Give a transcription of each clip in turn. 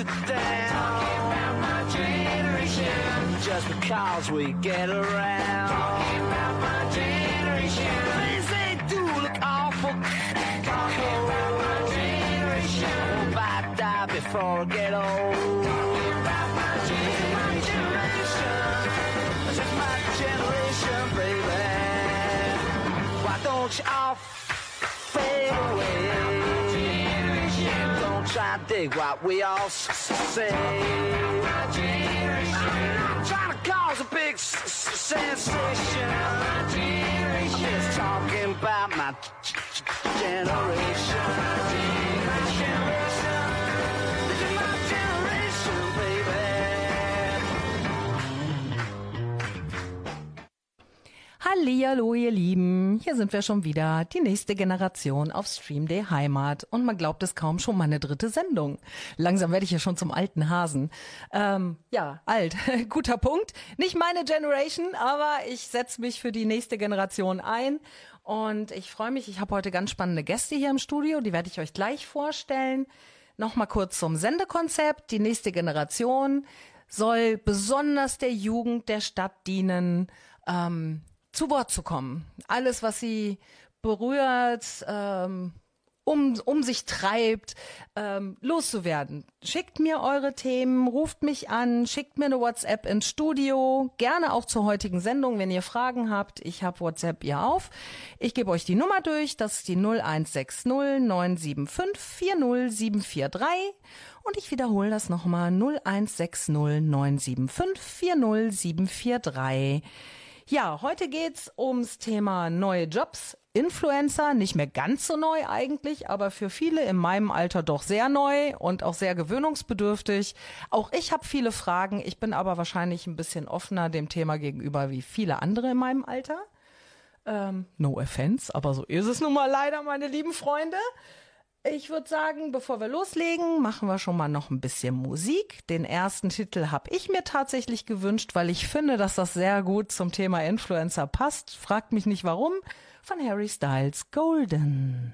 it down. Just because we get around. Talking about my generation. Things they do look awful. Talking about my generation. Die before I get old. Dig what we all say. I'm trying to cause a big sensation. I'm just talking about my generation. Hallihallo, ihr Lieben. Hier sind wir schon wieder. Die nächste Generation auf Stream Day Heimat. Und man glaubt es kaum schon meine dritte Sendung. Langsam werde ich ja schon zum alten Hasen. Ähm, ja, alt. Guter Punkt. Nicht meine Generation, aber ich setze mich für die nächste Generation ein. Und ich freue mich. Ich habe heute ganz spannende Gäste hier im Studio. Die werde ich euch gleich vorstellen. Nochmal kurz zum Sendekonzept. Die nächste Generation soll besonders der Jugend der Stadt dienen, ähm, zu Wort zu kommen. Alles, was sie berührt, ähm, um, um sich treibt, ähm, loszuwerden. Schickt mir eure Themen, ruft mich an, schickt mir eine WhatsApp ins Studio, gerne auch zur heutigen Sendung, wenn ihr Fragen habt. Ich habe WhatsApp ihr auf. Ich gebe euch die Nummer durch, das ist die 0160 975 40743 und ich wiederhole das nochmal 0160 975 40743. Ja, heute geht's ums Thema neue Jobs. Influencer, nicht mehr ganz so neu eigentlich, aber für viele in meinem Alter doch sehr neu und auch sehr gewöhnungsbedürftig. Auch ich habe viele Fragen, ich bin aber wahrscheinlich ein bisschen offener dem Thema gegenüber wie viele andere in meinem Alter. Ähm, no offense, aber so ist es nun mal leider, meine lieben Freunde. Ich würde sagen, bevor wir loslegen, machen wir schon mal noch ein bisschen Musik. Den ersten Titel habe ich mir tatsächlich gewünscht, weil ich finde, dass das sehr gut zum Thema Influencer passt. Fragt mich nicht warum. Von Harry Styles Golden.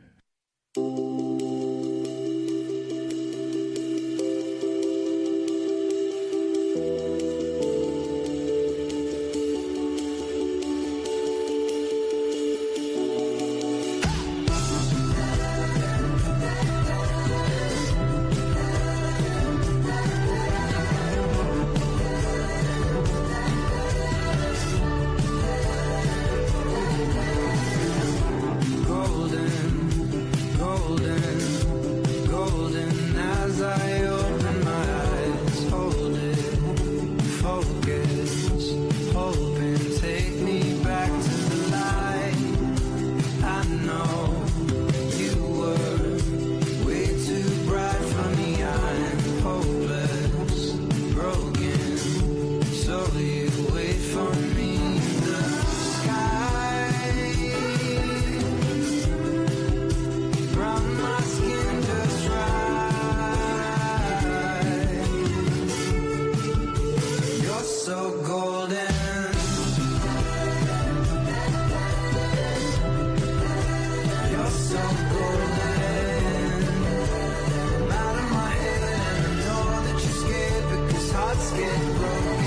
Death broken.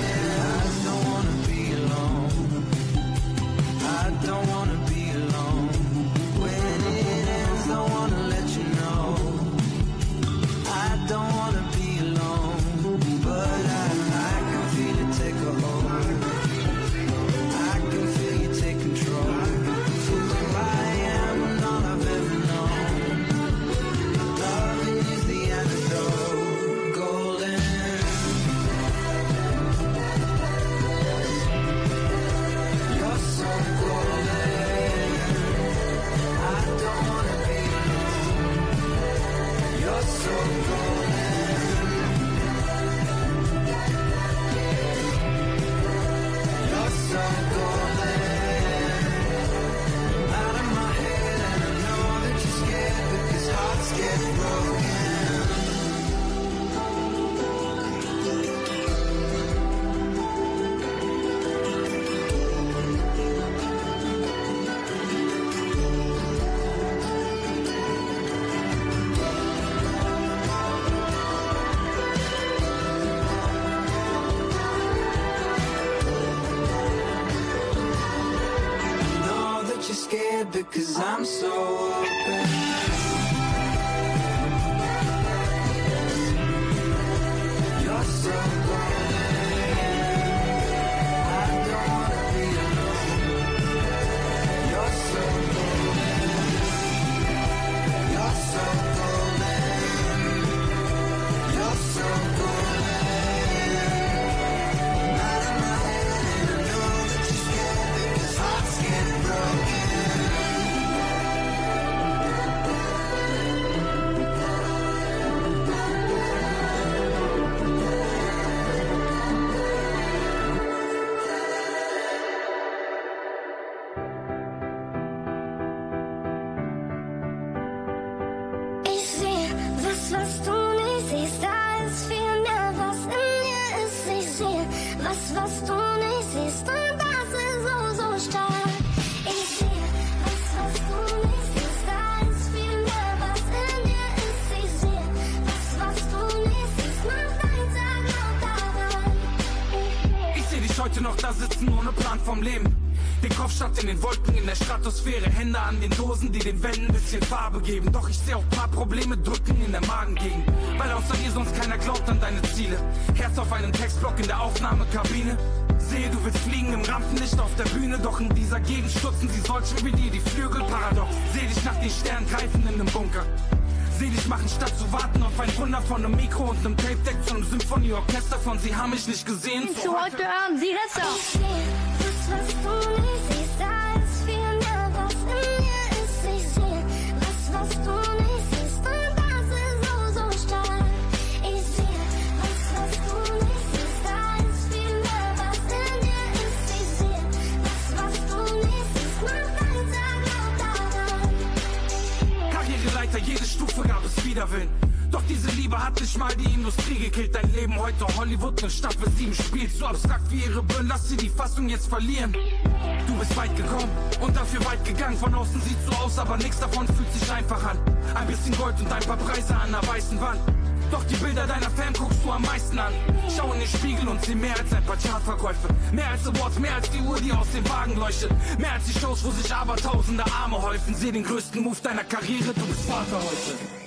In den Wolken in der Stratosphäre. Hände an den Dosen, die den Wänden ein bisschen Farbe geben. Doch ich seh auch paar Probleme drücken in der Magengegend. Weil außer dir sonst keiner glaubt an deine Ziele. Herz auf einem Textblock in der Aufnahmekabine. Sehe, du willst fliegen im Rampenlicht auf der Bühne. Doch in dieser Gegend stutzen sie solche wie dir die Flügel. Paradox. Seh dich nach den Sternen greifen in einem Bunker. Seh dich machen, statt zu warten auf ein Wunder von einem Mikro und einem Tape-Deck zu einem Symphonieorchester von Sie haben mich nicht gesehen. Zu heute hören Sie das Fassung jetzt verlieren. Du bist weit gekommen und dafür weit gegangen. Von außen sieht so aus, aber nichts davon fühlt sich einfach an. Ein bisschen Gold und ein paar Preise an der weißen Wand. Doch die Bilder deiner Fan guckst du am meisten an. Schau in den Spiegel und sieh mehr als ein paar Chartverkäufe. Mehr als Awards, mehr als die Uhr, die aus dem Wagen leuchtet. Mehr als die Shows, wo sich aber tausende Arme häufen. Seh den größten Move deiner Karriere, du bist Vater heute.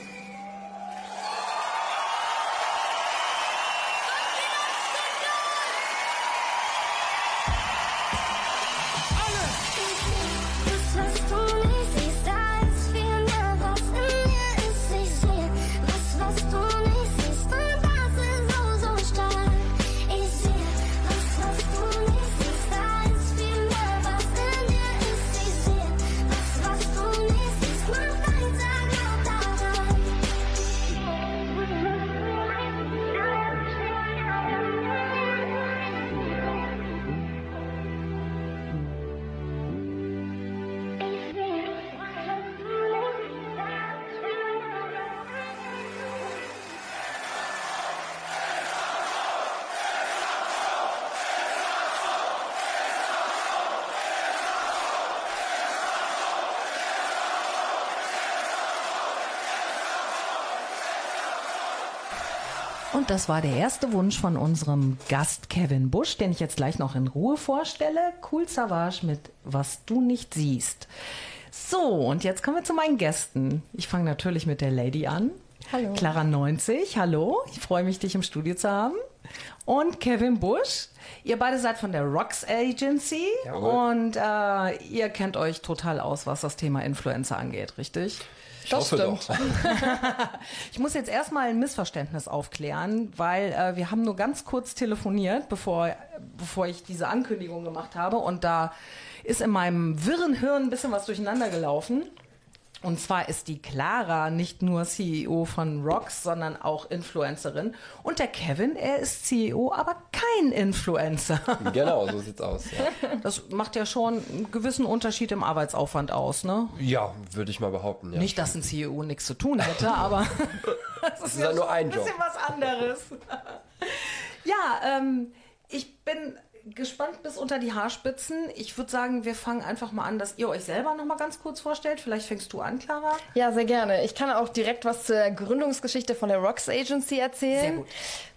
Das war der erste Wunsch von unserem Gast Kevin Busch, den ich jetzt gleich noch in Ruhe vorstelle. Cool Savage mit Was du nicht siehst. So, und jetzt kommen wir zu meinen Gästen. Ich fange natürlich mit der Lady an. Hallo. Clara 90, hallo. Ich freue mich, dich im Studio zu haben. Und Kevin Busch. Ihr beide seid von der Rocks Agency und äh, ihr kennt euch total aus, was das Thema Influencer angeht, richtig? Ich hoffe doch. Ich muss jetzt erstmal ein Missverständnis aufklären, weil äh, wir haben nur ganz kurz telefoniert, bevor, bevor ich diese Ankündigung gemacht habe. Und da ist in meinem wirren Hirn ein bisschen was durcheinander gelaufen. Und zwar ist die Clara nicht nur CEO von Rocks, sondern auch Influencerin. Und der Kevin, er ist CEO, aber kein Influencer. Genau, so sieht's aus. Ja, Das macht ja schon einen gewissen Unterschied im Arbeitsaufwand aus, ne? ja würde ich mal behaupten. Ja. Nicht, dass ein CEO nichts zu tun hätte, aber das ist, ja nur ein ein bisschen Job. was anderes. ja, ähm, ich bin gespannt bis unter die Haarspitzen. Ich würde sagen, wir fangen einfach mal an, dass ihr euch selber noch mal ganz kurz vorstellt. Vielleicht fängst du an, Clara. Ja, sehr gerne. Ich kann auch direkt was zur Gründungsgeschichte von der Rocks Agency erzählen. Sehr gut.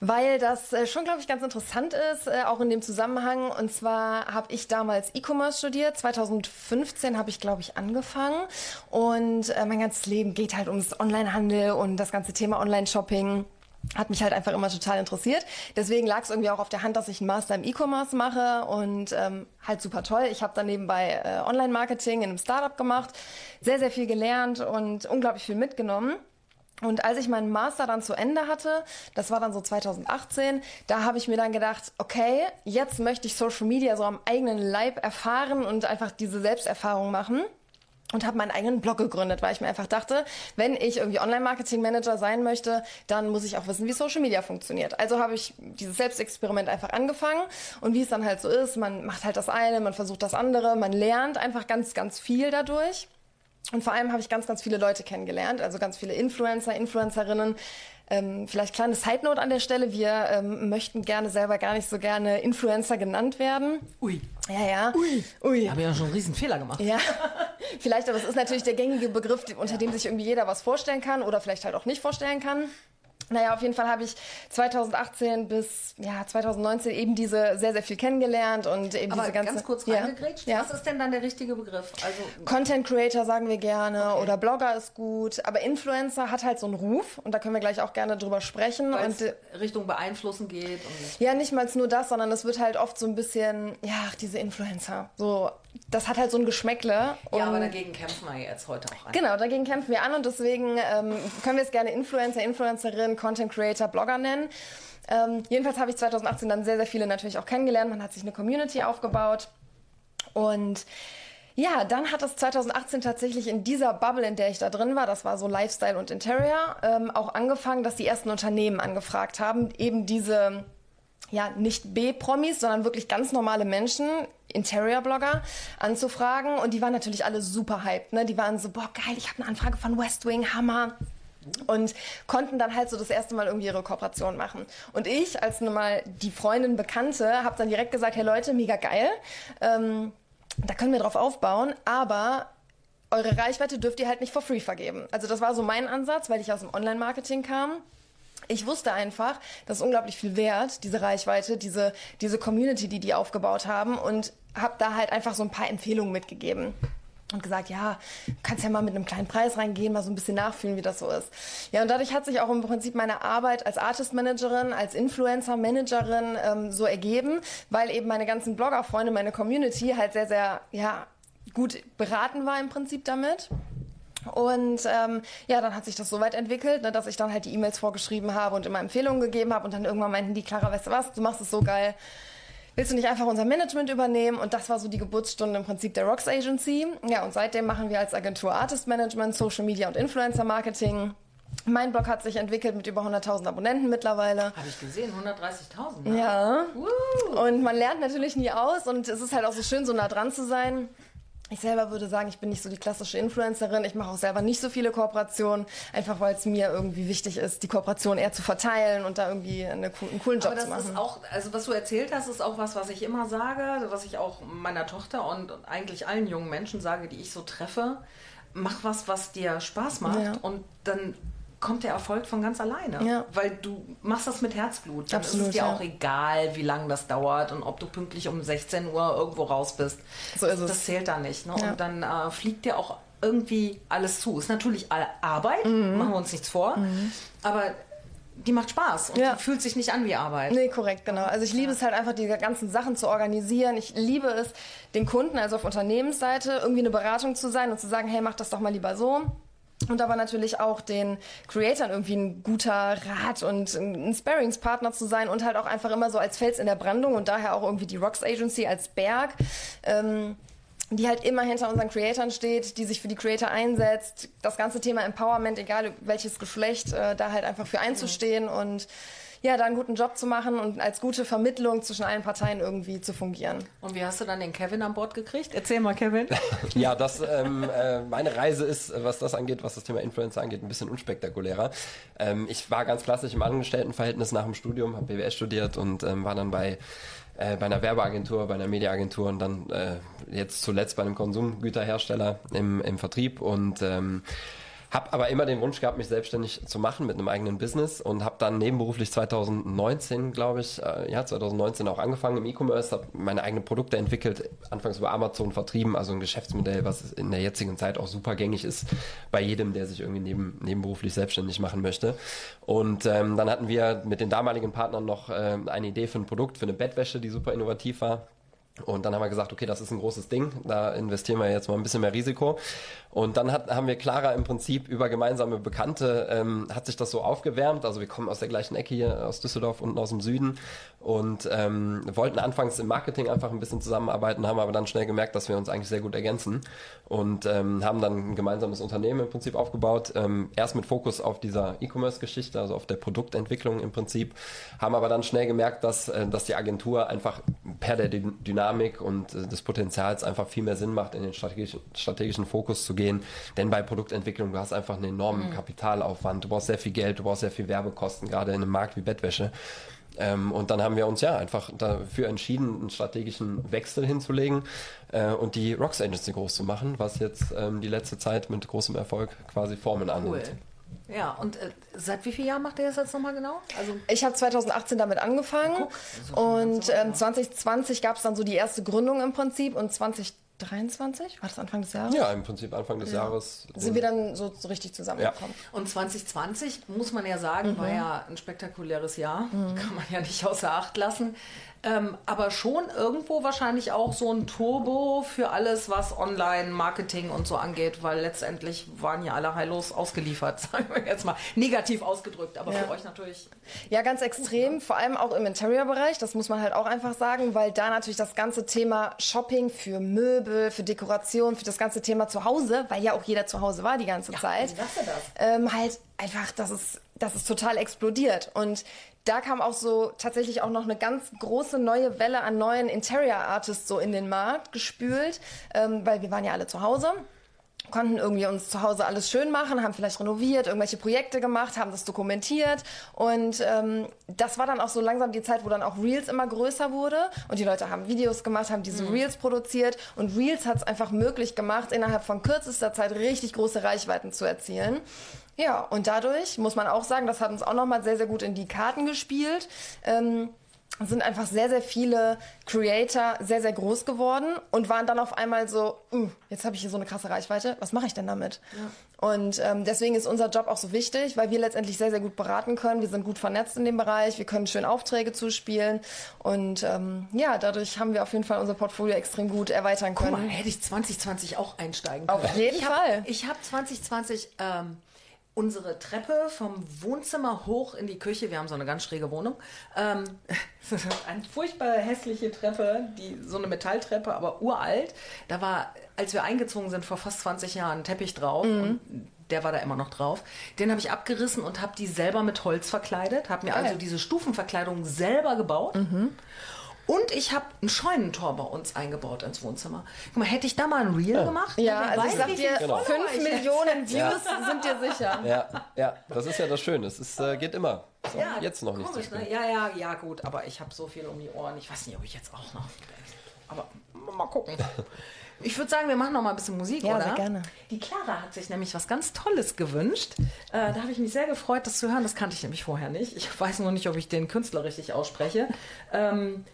Weil das äh, schon, glaube ich, ganz interessant ist, äh, auch in dem Zusammenhang. Und zwar habe ich damals E-Commerce studiert. 2015 habe ich, glaube ich, angefangen. Und äh, mein ganzes Leben geht halt ums Onlinehandel und das ganze Thema Online-Shopping hat mich halt einfach immer total interessiert. Deswegen lag es irgendwie auch auf der Hand, dass ich einen Master im E-Commerce mache und ähm, halt super toll. Ich habe dann nebenbei äh, Online-Marketing in einem Startup gemacht, sehr, sehr viel gelernt und unglaublich viel mitgenommen. Und als ich meinen Master dann zu Ende hatte, das war dann so 2018, da habe ich mir dann gedacht, okay, jetzt möchte ich Social Media so am eigenen Leib erfahren und einfach diese Selbsterfahrung machen und habe meinen eigenen Blog gegründet, weil ich mir einfach dachte, wenn ich irgendwie Online-Marketing-Manager sein möchte, dann muss ich auch wissen, wie Social Media funktioniert. Also habe ich dieses Selbstexperiment einfach angefangen und wie es dann halt so ist, man macht halt das eine, man versucht das andere, man lernt einfach ganz, ganz viel dadurch. Und vor allem habe ich ganz, ganz viele Leute kennengelernt, also ganz viele Influencer, Influencerinnen. Ähm, vielleicht kleine Side Note an der Stelle. Wir ähm, möchten gerne selber gar nicht so gerne Influencer genannt werden. Ui. Ja, ja. Ui. Ui. Habe ja schon einen riesen Fehler gemacht. Ja, vielleicht, aber es ist natürlich der gängige Begriff, unter dem sich irgendwie jeder was vorstellen kann oder vielleicht halt auch nicht vorstellen kann. Naja, auf jeden Fall habe ich 2018 bis ja, 2019 eben diese sehr, sehr viel kennengelernt und eben Aber diese ganze... ganz kurz ja. reingegrätscht, Ja. was ist denn dann der richtige Begriff? Also Content Creator sagen wir gerne Okay. oder Blogger ist gut, aber Influencer hat halt so einen Ruf und da können wir gleich auch gerne drüber sprechen. weil Und äh, Richtung beeinflussen geht ja, nicht mal nur das, sondern es wird halt oft so ein bisschen, ja, ach, diese Influencer. So, das hat halt so ein Geschmäckle. ja, aber dagegen kämpfen wir jetzt heute auch an. Genau, dagegen kämpfen wir an und deswegen ähm, können wir es gerne Influencer, Influencerin, Content Creator, Blogger nennen. Ähm, jedenfalls habe ich 2018 dann sehr, sehr viele natürlich auch kennengelernt. Man hat sich eine Community aufgebaut und ja, dann hat es 2018 tatsächlich in dieser Bubble, in der ich da drin war, das war so Lifestyle und Interior, ähm, auch angefangen, dass die ersten Unternehmen angefragt haben, eben diese ja, nicht B-Promis, sondern wirklich ganz normale Menschen, Interior-Blogger, anzufragen. Und die waren natürlich alle super hyped. Ne? Die waren so, boah, geil, ich habe eine Anfrage von West Wing, Hammer. Und konnten dann halt so das erste Mal irgendwie ihre Kooperation machen. Und ich, als nun mal die Freundin Bekannte, habe dann direkt gesagt, hey Leute, mega geil. Ähm, da können wir drauf aufbauen, aber eure Reichweite dürft ihr halt nicht for free vergeben. Also das war so mein Ansatz, weil ich aus dem Online-Marketing kam. Ich wusste einfach, das ist unglaublich viel wert, diese Reichweite, diese, diese Community, die die aufgebaut haben und habe da halt einfach so ein paar Empfehlungen mitgegeben. Und gesagt, ja, kannst ja mal mit einem kleinen Preis reingehen, mal so ein bisschen nachfühlen, wie das so ist. Ja, und dadurch hat sich auch im Prinzip meine Arbeit als Artist Managerin, als Influencer Managerin ähm, so ergeben, weil eben meine ganzen Bloggerfreunde, meine Community halt sehr, sehr, ja, gut beraten war im Prinzip damit. Und ähm, ja, dann hat sich das so weit entwickelt, ne, dass ich dann halt die E-Mails vorgeschrieben habe und immer Empfehlungen gegeben habe und dann irgendwann meinten die, Clara, weißt du was, du machst es so geil. Willst du nicht einfach unser Management übernehmen? Und das war so die Geburtsstunde im Prinzip der Rocks Agency. Ja, und seitdem machen wir als Agentur Artist Management, Social Media und Influencer Marketing. Mein Blog hat sich entwickelt mit über 100.000 Abonnenten mittlerweile. Habe ich gesehen, 130.000. Ne? Ja. Uh. Und man lernt natürlich nie aus und es ist halt auch so schön, so nah dran zu sein. Ich selber würde sagen, ich bin nicht so die klassische Influencerin. Ich mache auch selber nicht so viele Kooperationen, einfach weil es mir irgendwie wichtig ist, die Kooperation eher zu verteilen und da irgendwie eine, einen coolen Job Aber zu das machen. ist auch, also was du erzählt hast, ist auch was, was ich immer sage, was ich auch meiner Tochter und eigentlich allen jungen Menschen sage, die ich so treffe. Mach was, was dir Spaß macht Ja. und dann kommt der Erfolg von ganz alleine. Ja. Weil du machst das mit Herzblut. Dann ist Absolut, es dir ja. auch egal, wie lange das dauert und ob du pünktlich um 16 Uhr irgendwo raus bist. So ist es. Das zählt da nicht. Ne? Ja. Und dann äh, fliegt dir auch irgendwie alles zu. Ist natürlich Arbeit, Mhm. machen wir uns nichts vor. Aber die macht Spaß und Ja. fühlt sich nicht an wie Arbeit. Nee, korrekt, genau. Also ich liebe es halt einfach, die ganzen Sachen zu organisieren. Ich liebe es, den Kunden, also auf Unternehmensseite, irgendwie eine Beratung zu sein und zu sagen, hey, mach das doch mal lieber so. Und aber natürlich auch den Creatoren irgendwie ein guter Rat und ein Sparringspartner zu sein und halt auch einfach immer so als Fels in der Brandung und daher auch irgendwie die Rocks Agency als Berg. Ähm, die halt immer hinter unseren Creatoren steht, die sich für die Creator einsetzt, das ganze Thema Empowerment, egal welches Geschlecht, äh, da halt einfach für einzustehen und ja, da einen guten Job zu machen und als gute Vermittlung zwischen allen Parteien irgendwie zu fungieren. Und wie hast du dann den Kevin an Bord gekriegt? Erzähl mal, Kevin. Ja, das, ähm, äh, meine Reise ist, was das angeht, was das Thema Influencer angeht, ein bisschen unspektakulärer. Ähm, ich war ganz klassisch im Angestelltenverhältnis nach dem Studium, habe BWS studiert und ähm, war dann bei äh, bei einer Werbeagentur, bei einer Mediaagentur und dann äh, jetzt zuletzt bei einem Konsumgüterhersteller im, im Vertrieb und ähm, habe aber immer den Wunsch gehabt, mich selbstständig zu machen mit einem eigenen Business und habe dann nebenberuflich 2019, glaube ich, äh, ja 2019 auch angefangen im E-Commerce, habe meine eigenen Produkte entwickelt, anfangs über Amazon vertrieben, also ein Geschäftsmodell, was in der jetzigen Zeit auch super gängig ist bei jedem, der sich irgendwie neben, nebenberuflich selbstständig machen möchte. Und ähm, dann hatten wir mit den damaligen Partnern noch äh, eine Idee für ein Produkt, für eine Bettwäsche, die super innovativ war. Und dann haben wir gesagt, okay, das ist ein großes Ding, da investieren wir jetzt mal ein bisschen mehr Risiko. Und dann hat, haben wir Clara im Prinzip über gemeinsame Bekannte, ähm, hat sich das so aufgewärmt. Also wir kommen aus der gleichen Ecke hier, aus Düsseldorf, unten aus dem Süden. Und ähm, wollten anfangs im Marketing einfach ein bisschen zusammenarbeiten, haben aber dann schnell gemerkt, dass wir uns eigentlich sehr gut ergänzen. Und ähm, haben dann ein gemeinsames Unternehmen im Prinzip aufgebaut. Ähm, erst mit Fokus auf dieser E-Commerce-Geschichte, also auf der Produktentwicklung im Prinzip. Haben aber dann schnell gemerkt, dass, äh, dass die Agentur einfach per der Dyn- Dynamik und äh, des Potenzials einfach viel mehr Sinn macht, in den strategischen, strategischen Fokus zu gehen. Denn bei Produktentwicklung, du hast einfach einen enormen Kapitalaufwand, du brauchst sehr viel Geld, du brauchst sehr viel Werbekosten, gerade in einem Markt wie Bettwäsche. Ähm, und dann haben wir uns ja einfach dafür entschieden, einen strategischen Wechsel hinzulegen äh, und die Rocks Agency groß zu machen, was jetzt ähm, die letzte Zeit mit großem Erfolg quasi Formen Cool. annimmt. Ja, und äh, seit wie vielen Jahren macht ihr das jetzt nochmal genau? Also Ich habe 2018 damit angefangen und ähm, 2020 gab es dann so die erste Gründung im Prinzip und 2023, war das Anfang des Jahres? Ja, im Prinzip Anfang des Jahres. Sind wir dann so, so richtig zusammengekommen. Und 2020, muss man ja sagen, war ja ein spektakuläres Jahr. Kann man ja nicht außer Acht lassen. Ähm, aber schon irgendwo wahrscheinlich auch so ein Turbo für alles, was Online-Marketing und so angeht, weil letztendlich waren ja alle heillos ausgeliefert, sagen wir jetzt mal. Negativ ausgedrückt, aber Ja. für euch natürlich. Ja, ganz extrem, vor allem auch im Interior-Bereich, das muss man halt auch einfach sagen, weil da natürlich das ganze Thema Shopping für Möbel, für Dekoration, für das ganze Thema zu Hause, weil ja auch jeder zu Hause war die ganze Zeit, du das? ähm, halt einfach, das ist, das ist total explodiert. Und da kam auch so tatsächlich auch noch eine ganz große neue Welle an neuen Interior-Artists so in den Markt gespült, ähm, weil wir waren ja alle zu Hause konnten irgendwie uns zu Hause alles schön machen, haben vielleicht renoviert, irgendwelche Projekte gemacht, haben das dokumentiert und ähm, das war dann auch so langsam die Zeit, wo dann auch Reels immer größer wurde und die Leute haben Videos gemacht, haben diese Reels produziert und Reels hat es einfach möglich gemacht, innerhalb von kürzester Zeit richtig große Reichweiten zu erzielen. Ja, und dadurch muss man auch sagen, das hat uns auch nochmal sehr, sehr gut in die Karten gespielt. Ähm, sind einfach sehr, sehr viele Creator sehr, sehr groß geworden und waren dann auf einmal so, "Uh, jetzt habe ich hier so eine krasse Reichweite, was mache ich denn damit? Und ähm, deswegen ist unser Job auch so wichtig, weil wir letztendlich sehr, sehr gut beraten können. Wir sind gut vernetzt in dem Bereich, wir können schön Aufträge zuspielen und ähm, ja, dadurch haben wir auf jeden Fall unser Portfolio extrem gut erweitern Guck mal, können. hätte ich 2020 auch einsteigen können. Auf jeden ich hab, Fall. Ich habe 2020 ähm, unsere Treppe vom Wohnzimmer hoch in die Küche, wir haben so eine ganz schräge Wohnung, ähm, eine furchtbar hässliche Treppe, die, so eine Metalltreppe, aber uralt. Da war, als wir eingezogen sind vor fast 20 Jahren, ein Teppich drauf. Und der war da immer noch drauf. Den habe ich abgerissen und habe die selber mit Holz verkleidet, habe mir Geil. also diese Stufenverkleidung selber gebaut. Und ich habe ein Scheunentor bei uns eingebaut ins Wohnzimmer. Guck mal, hätte ich da mal ein Reel gemacht? Ja, also weiß, ich sag dir, Genau. Follower fünf ich hätte. Millionen Views sind dir sicher. Ja, ja, das ist ja das Schöne. Es ist, äh, geht immer. Auch Ja, jetzt noch nicht komisch, so ne? Ja, ja, ja, gut, aber ich habe so viel um die Ohren. Ich weiß nicht, ob ich jetzt auch noch. Aber mal gucken. Ich würde sagen, wir machen noch mal ein bisschen Musik, Ja, oder? sehr gerne. Die Clara hat sich nämlich was ganz Tolles gewünscht. Äh, da habe ich mich sehr gefreut, das zu hören. Das kannte ich nämlich vorher nicht. Ich weiß nur nicht, ob ich den Künstler richtig ausspreche. Ähm,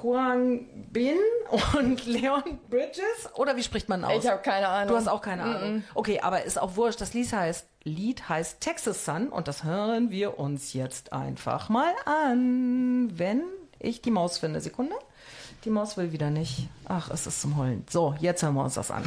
Kuang Bin und Leon Bridges? Oder wie spricht man aus? Ich habe keine Ahnung. Du hast auch keine Ahnung. Okay, aber ist auch wurscht. Das Lied heißt, Lied heißt Texas Sun und das hören wir uns jetzt einfach mal an, wenn ich die Maus finde. Sekunde. Die Maus will wieder nicht. Ach, es ist zum Heulen. So, jetzt hören wir uns das an.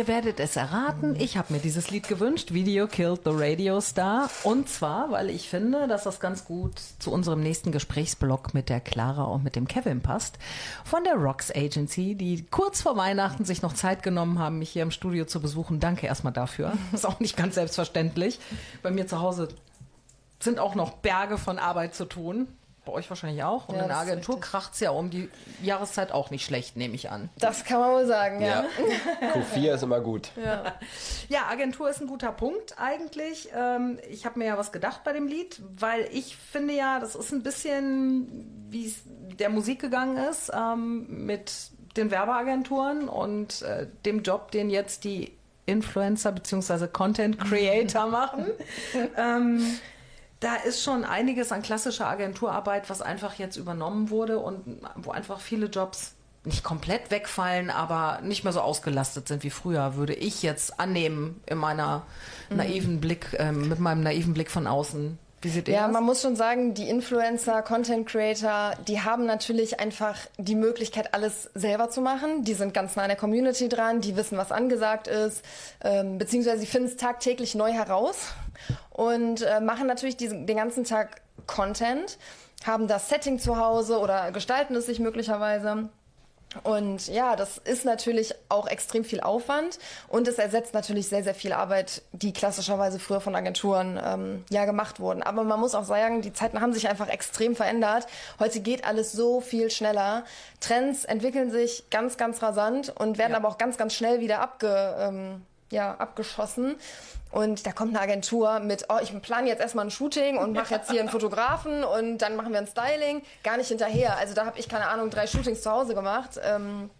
Ihr werdet es erraten, ich habe mir dieses Lied gewünscht, Video Killed the Radio Star. Und zwar, weil ich finde, dass das ganz gut zu unserem nächsten Gesprächsblock mit der Clara und mit dem Kevin passt. Von der Rocks Agency, die kurz vor Weihnachten sich noch Zeit genommen haben, mich hier im Studio zu besuchen. Danke erstmal dafür. Ist auch nicht ganz selbstverständlich. Bei mir zu Hause sind auch noch Berge von Arbeit zu tun. Bei euch wahrscheinlich auch. Und Ja, in der Agentur richtig. kracht's ja um die Jahreszeit auch nicht schlecht, nehme ich an. Das kann man wohl sagen, ja. Ja. Q4 ist immer gut. Ja, Agentur ist ein guter Punkt eigentlich. Ähm, ich habe mir ja was gedacht bei dem Lied, weil ich finde ja, das ist ein bisschen, wie es der Musik gegangen ist ähm, mit den Werbeagenturen und äh, dem Job, den jetzt die Influencer bzw. Content Creator machen. ähm, da ist schon einiges an klassischer Agenturarbeit, was einfach jetzt übernommen wurde und wo einfach viele Jobs nicht komplett wegfallen, aber nicht mehr so ausgelastet sind wie früher, würde ich jetzt annehmen in meiner naiven Blick, ähm, mit meinem naiven Blick von außen. Wie seht ihr Ja, das? man muss schon sagen, die Influencer, Content Creator, die haben natürlich einfach die Möglichkeit, alles selber zu machen. Die sind ganz nah an der Community dran, die wissen, was angesagt ist, ähm, beziehungsweise sie finden es tagtäglich neu heraus und äh, machen natürlich diesen, den ganzen Tag Content, haben das Setting zu Hause oder gestalten es sich möglicherweise. Und ja, das ist natürlich auch extrem viel Aufwand und es ersetzt natürlich sehr, sehr viel Arbeit, die klassischerweise früher von Agenturen ähm, ja gemacht wurden. Aber man muss auch sagen, die Zeiten haben sich einfach extrem verändert. Heute geht alles so viel schneller. Trends entwickeln sich ganz, ganz rasant und werden Ja. aber auch ganz, ganz schnell wieder abge, ähm, ja, abgeschossen. Und da kommt eine Agentur mit, oh, ich plane jetzt erstmal ein Shooting und mache jetzt hier einen Fotografen und dann machen wir ein Styling. Gar nicht hinterher. Also da habe ich, keine Ahnung, drei Shootings zu Hause gemacht. Ähm,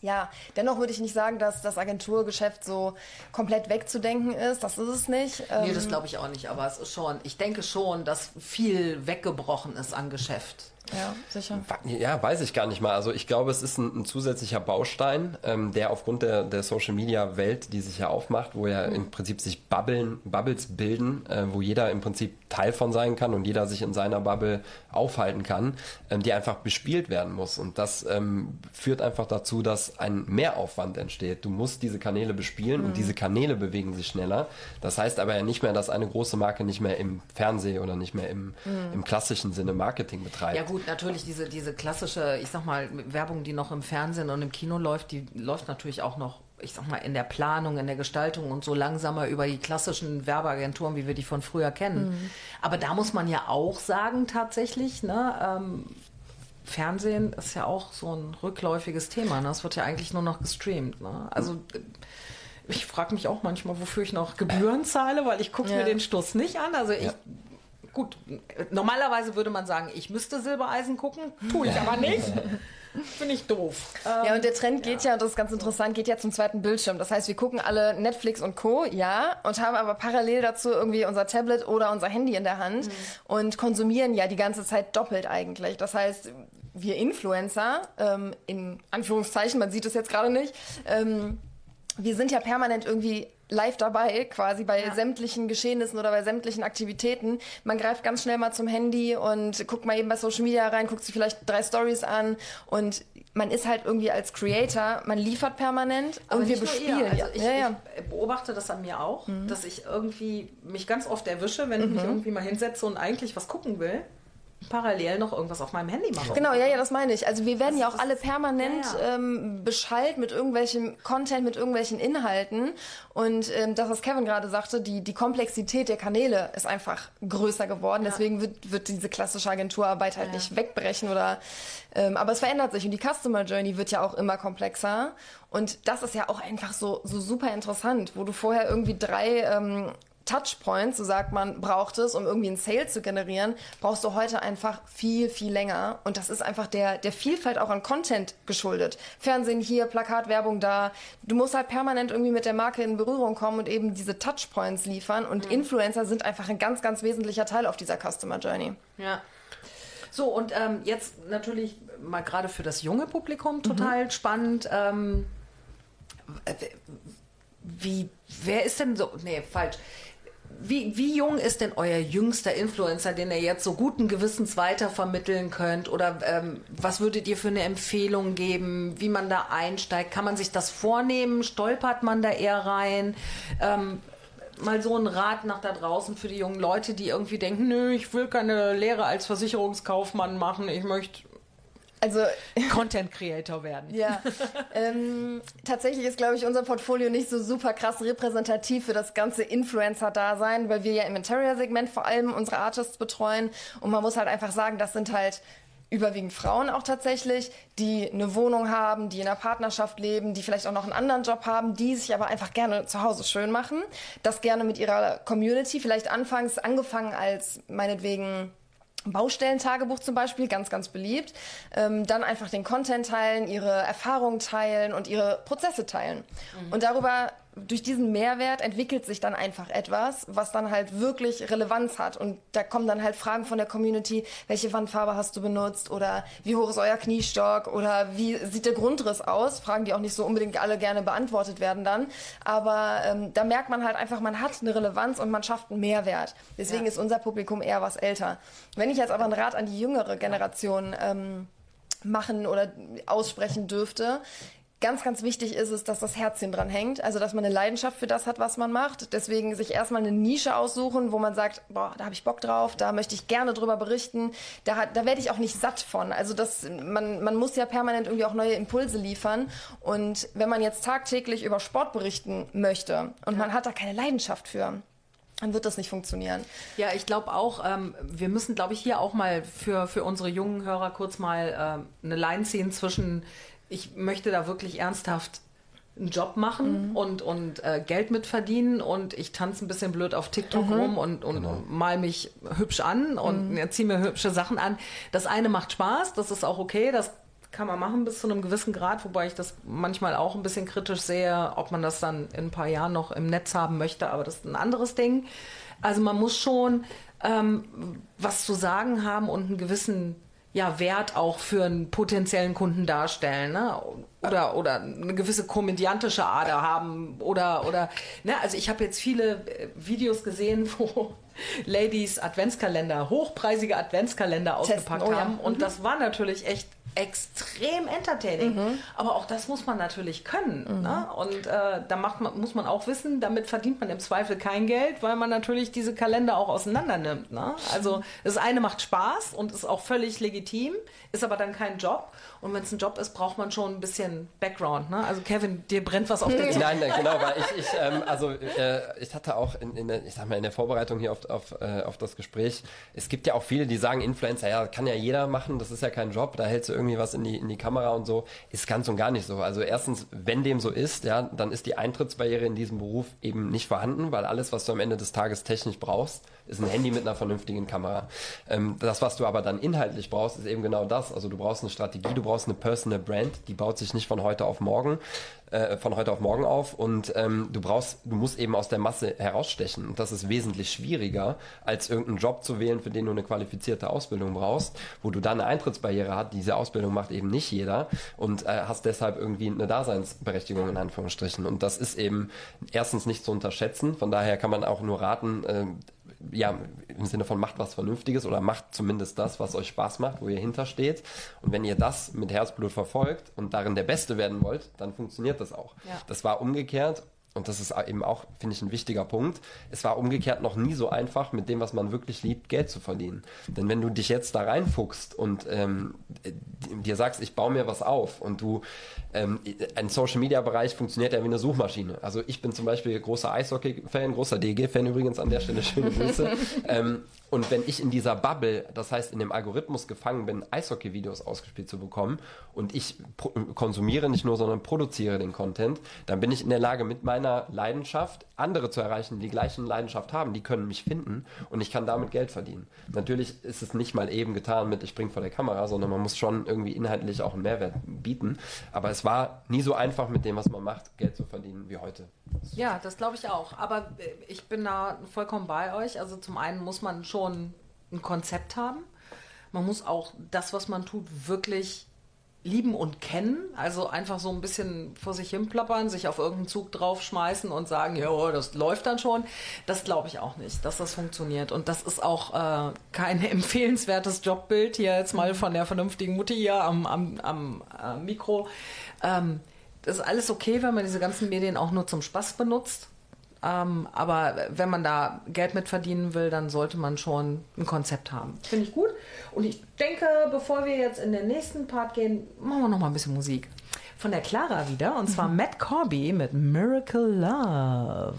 ja, dennoch würde ich nicht sagen, dass das Agenturgeschäft so komplett wegzudenken ist. Das ist es nicht. Nee, Ähm, das glaube ich auch nicht, aber es ist schon, ich denke schon, dass viel weggebrochen ist an Geschäft. Ja, sicher. Ja, weiß ich gar nicht mal. Also ich glaube, es ist ein, ein zusätzlicher Baustein, ähm, der aufgrund der, der Social-Media-Welt, die sich ja aufmacht, wo ja im Prinzip sich Bubblen, Bubbles bilden, äh, wo jeder im Prinzip Teil von sein kann und jeder sich in seiner Bubble aufhalten kann, ähm, die einfach bespielt werden muss. Und das ähm, führt einfach dazu, dass ein Mehraufwand entsteht. Du musst diese Kanäle bespielen und diese Kanäle bewegen sich schneller. Das heißt aber ja nicht mehr, dass eine große Marke nicht mehr im Fernsehen oder nicht mehr im, im klassischen Sinne Marketing betreibt. Ja gut, natürlich diese, diese klassische, ich sag mal, Werbung, die noch im Fernsehen und im Kino läuft, die läuft natürlich auch noch, ich sag mal, in der Planung, in der Gestaltung und so langsamer über die klassischen Werbeagenturen, wie wir die von früher kennen. Aber da muss man ja auch sagen, tatsächlich, ne, ähm, Fernsehen ist ja auch so ein rückläufiges Thema. Ne? Es wird ja eigentlich nur noch gestreamt. Ne? Also ich frage mich auch manchmal, wofür ich noch Gebühren zahle, weil ich gucke Ja. mir den Stuss nicht an. Also ich Gut, normalerweise würde man sagen, ich müsste Silbereisen gucken, tue ich aber nicht. Finde ich doof. Ja, und der Trend geht ja, und das ist ganz interessant, geht ja zum zweiten Bildschirm. Das heißt, wir gucken alle Netflix und Co., ja, und haben aber parallel dazu irgendwie unser Tablet oder unser Handy in der Hand und konsumieren ja die ganze Zeit doppelt eigentlich. Das heißt, wir Influencer, ähm, in Anführungszeichen, man sieht es jetzt gerade nicht, ähm, wir sind ja permanent irgendwie live dabei, quasi bei sämtlichen Geschehnissen oder bei sämtlichen Aktivitäten. Man greift ganz schnell mal zum Handy und guckt mal eben bei Social Media rein, guckt sich vielleicht drei Stories an und man ist halt irgendwie als Creator, man liefert permanent Aber und wir bespielen. Also ja. ich, ja, ja. ich beobachte das an mir auch, dass ich irgendwie mich ganz oft erwische, wenn ich mich irgendwie mal hinsetze und eigentlich was gucken will, parallel noch irgendwas auf meinem Handy mache. Genau, ja, ja, das meine ich. Also wir werden ja auch das alle permanent ja, ja. Ähm, beschallt mit irgendwelchem Content, mit irgendwelchen Inhalten. Und ähm, das, was Kevin gerade sagte, die, die Komplexität der Kanäle ist einfach größer geworden. Deswegen wird, wird diese klassische Agenturarbeit halt nicht wegbrechen oder ähm, aber es verändert sich und die Customer Journey wird ja auch immer komplexer. Und das ist ja auch einfach so, so super interessant, wo du vorher irgendwie drei ähm, Touchpoints, so sagt man, braucht es, um irgendwie einen Sale zu generieren, brauchst du heute einfach viel, viel länger. Und das ist einfach der, der Vielfalt auch an Content geschuldet. Fernsehen hier, Plakatwerbung da. Du musst halt permanent irgendwie mit der Marke in Berührung kommen und eben diese Touchpoints liefern. Und Influencer sind einfach ein ganz, ganz wesentlicher Teil auf dieser Customer Journey. Ja. So, und ähm, jetzt natürlich mal gerade für das junge Publikum total spannend. Ähm, wie, wer ist denn so, nee, falsch. Wie, wie jung ist denn euer jüngster Influencer, den ihr jetzt so guten Gewissens weitervermitteln könnt? Oder ähm, was würdet ihr für eine Empfehlung geben, wie man da einsteigt? Kann man sich das vornehmen? Stolpert man da eher rein? Ähm, mal so ein Rat nach da draußen für die jungen Leute, die irgendwie denken, nö, ich will keine Lehre als Versicherungskaufmann machen, ich möchte Also Content Creator werden. Ja, ähm, tatsächlich ist, glaube ich, unser Portfolio nicht so super krass repräsentativ für das ganze Influencer-Dasein, weil wir ja im Interior-Segment vor allem unsere Artists betreuen. Und man muss halt einfach sagen, das sind halt überwiegend Frauen auch tatsächlich, die eine Wohnung haben, die in einer Partnerschaft leben, die vielleicht auch noch einen anderen Job haben, die sich aber einfach gerne zu Hause schön machen. Das gerne mit ihrer Community, vielleicht anfangs angefangen als meinetwegen Baustellentagebuch zum Beispiel, ganz, ganz beliebt. Ähm, dann einfach den Content teilen, ihre Erfahrungen teilen und ihre Prozesse teilen. Und darüber, durch diesen Mehrwert entwickelt sich dann einfach etwas, was dann halt wirklich Relevanz hat. Und da kommen dann halt Fragen von der Community, welche Wandfarbe hast du benutzt oder wie hoch ist euer Kniestock oder wie sieht der Grundriss aus? Fragen, die auch nicht so unbedingt alle gerne beantwortet werden dann. Aber ähm, da merkt man halt einfach, man hat eine Relevanz und man schafft einen Mehrwert. Deswegen Ja. ist unser Publikum eher was älter. Wenn ich jetzt aber einen Rat an die jüngere Generation ähm, machen oder aussprechen dürfte, Ganz, ganz wichtig ist es, dass das Herzchen dran hängt, also dass man eine Leidenschaft für das hat, was man macht. Deswegen sich erstmal eine Nische aussuchen, wo man sagt, boah, da habe ich Bock drauf, da möchte ich gerne drüber berichten, da, da werde ich auch nicht satt von. Also das, man, man muss ja permanent irgendwie auch neue Impulse liefern. Und wenn man jetzt tagtäglich über Sport berichten möchte und man hat da keine Leidenschaft für, dann wird das nicht funktionieren. Ja, ich glaube auch, ähm, wir müssen, glaube ich, hier auch mal für, für unsere jungen Hörer kurz mal ähm, eine Line ziehen zwischen, ich möchte da wirklich ernsthaft einen Job machen und, und äh, Geld mit verdienen und ich tanze ein bisschen blöd auf TikTok rum und, und mal mich hübsch an und ja, ziehe mir hübsche Sachen an. Das eine macht Spaß, das ist auch okay, das kann man machen bis zu einem gewissen Grad, wobei ich das manchmal auch ein bisschen kritisch sehe, ob man das dann in ein paar Jahren noch im Netz haben möchte, aber das ist ein anderes Ding. Also man muss schon ähm, was zu sagen haben und einen gewissen ja, Wert auch für einen potenziellen Kunden darstellen, ne? Oder, oder eine gewisse komödiantische Ader haben oder, oder, ne? Also ich habe jetzt viele äh, Videos gesehen, wo Ladies Adventskalender, hochpreisige Adventskalender ausgepackt oh ja. haben und das war natürlich echt extrem entertaining. Aber auch das muss man natürlich können. Ne? Und äh, da macht man, muss man auch wissen, damit verdient man im Zweifel kein Geld, weil man natürlich diese Kalender auch auseinander nimmt. Ne? Also das eine macht Spaß und ist auch völlig legitim, ist aber dann kein Job. Und wenn es ein Job ist, braucht man schon ein bisschen Background. Ne? Also Kevin, dir brennt was auf der Zunge. Nein, nein, genau, weil ich, ich ähm, also äh, ich hatte auch in, in der, ich sag mal, in der Vorbereitung hier auf, auf, äh, auf das Gespräch, es gibt ja auch viele, die sagen, Influencer, ja, kann ja jeder machen, das ist ja kein Job, da hältst du irgendwie was in die, in die Kamera und so, ist ganz und gar nicht so. Also erstens, wenn dem so ist, ja, dann ist die Eintrittsbarriere in diesem Beruf eben nicht vorhanden, weil alles, was du am Ende des Tages technisch brauchst, ist ein Handy mit einer vernünftigen Kamera. Ähm, das, was du aber dann inhaltlich brauchst, ist eben genau das. Also du brauchst eine Strategie, du brauchst eine Personal Brand, die baut sich nicht von heute auf morgen, äh, von heute auf morgen auf und ähm, du brauchst, du musst eben aus der Masse herausstechen. Und das ist wesentlich schwieriger, als irgendeinen Job zu wählen, für den du eine qualifizierte Ausbildung brauchst, wo du dann eine Eintrittsbarriere hast. Diese Ausbildung macht eben nicht jeder und äh, hast deshalb irgendwie eine Daseinsberechtigung in Anführungsstrichen. Und das ist eben erstens nicht zu unterschätzen. Von daher kann man auch nur raten, äh, ja, im Sinne von macht was Vernünftiges oder macht zumindest das, was euch Spaß macht, wo ihr hintersteht. Und wenn ihr das mit Herzblut verfolgt und darin der Beste werden wollt, dann funktioniert das auch. Ja. Das war umgekehrt. Und das ist eben auch, finde ich, ein wichtiger Punkt. Es war umgekehrt noch nie so einfach, mit dem, was man wirklich liebt, Geld zu verdienen. Denn wenn du dich jetzt da reinfuchst und ähm, dir sagst, ich baue mir was auf und du, ähm, ein Social-Media-Bereich funktioniert ja wie eine Suchmaschine. Also ich bin zum Beispiel großer Eishockey-Fan, großer DG-Fan übrigens an der Stelle, schöne Grüße. ähm, und wenn ich in dieser Bubble, das heißt in dem Algorithmus gefangen bin, Eishockey-Videos ausgespielt zu bekommen und ich konsumiere nicht nur, sondern produziere den Content, dann bin ich in der Lage, mit meiner Leidenschaft andere zu erreichen, die die gleichen Leidenschaft haben. Die können mich finden und ich kann damit Geld verdienen. Natürlich ist es nicht mal eben getan mit, ich spring vor der Kamera, sondern man muss schon irgendwie inhaltlich auch einen Mehrwert bieten. Aber es war nie so einfach, mit dem, was man macht, Geld zu verdienen wie heute. Ja, das glaube ich auch. Aber äh, ich bin da vollkommen bei euch. Also zum einen muss man schon ein Konzept haben. Man muss auch das, was man tut, wirklich lieben und kennen. Also einfach so ein bisschen vor sich hin plappern, sich auf irgendeinen Zug draufschmeißen und sagen, ja, das läuft dann schon. Das glaube ich auch nicht, dass das funktioniert. Und das ist auch äh, kein empfehlenswertes Jobbild hier jetzt mal von der vernünftigen Mutti hier am, am, am äh, Mikro. Ähm, das ist alles okay, wenn man diese ganzen Medien auch nur zum Spaß benutzt. Ähm, aber wenn man da Geld mit verdienen will, dann sollte man schon ein Konzept haben. Finde ich gut. Und ich denke, bevor wir jetzt in den nächsten Part gehen, machen wir noch mal ein bisschen Musik. Von der Clara wieder, und zwar Matt Corby mit Miracle Love.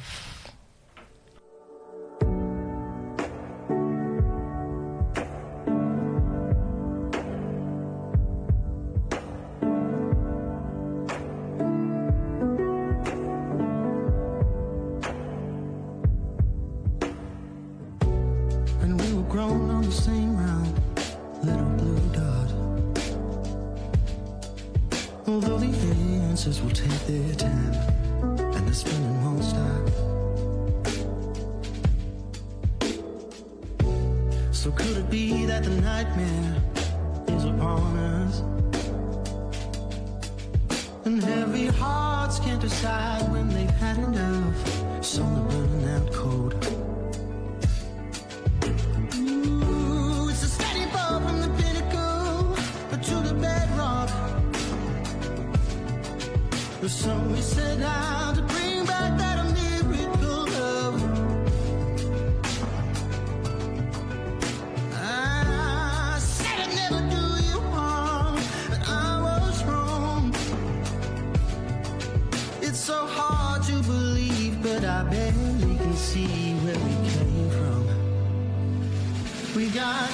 I barely can see where we came from. We got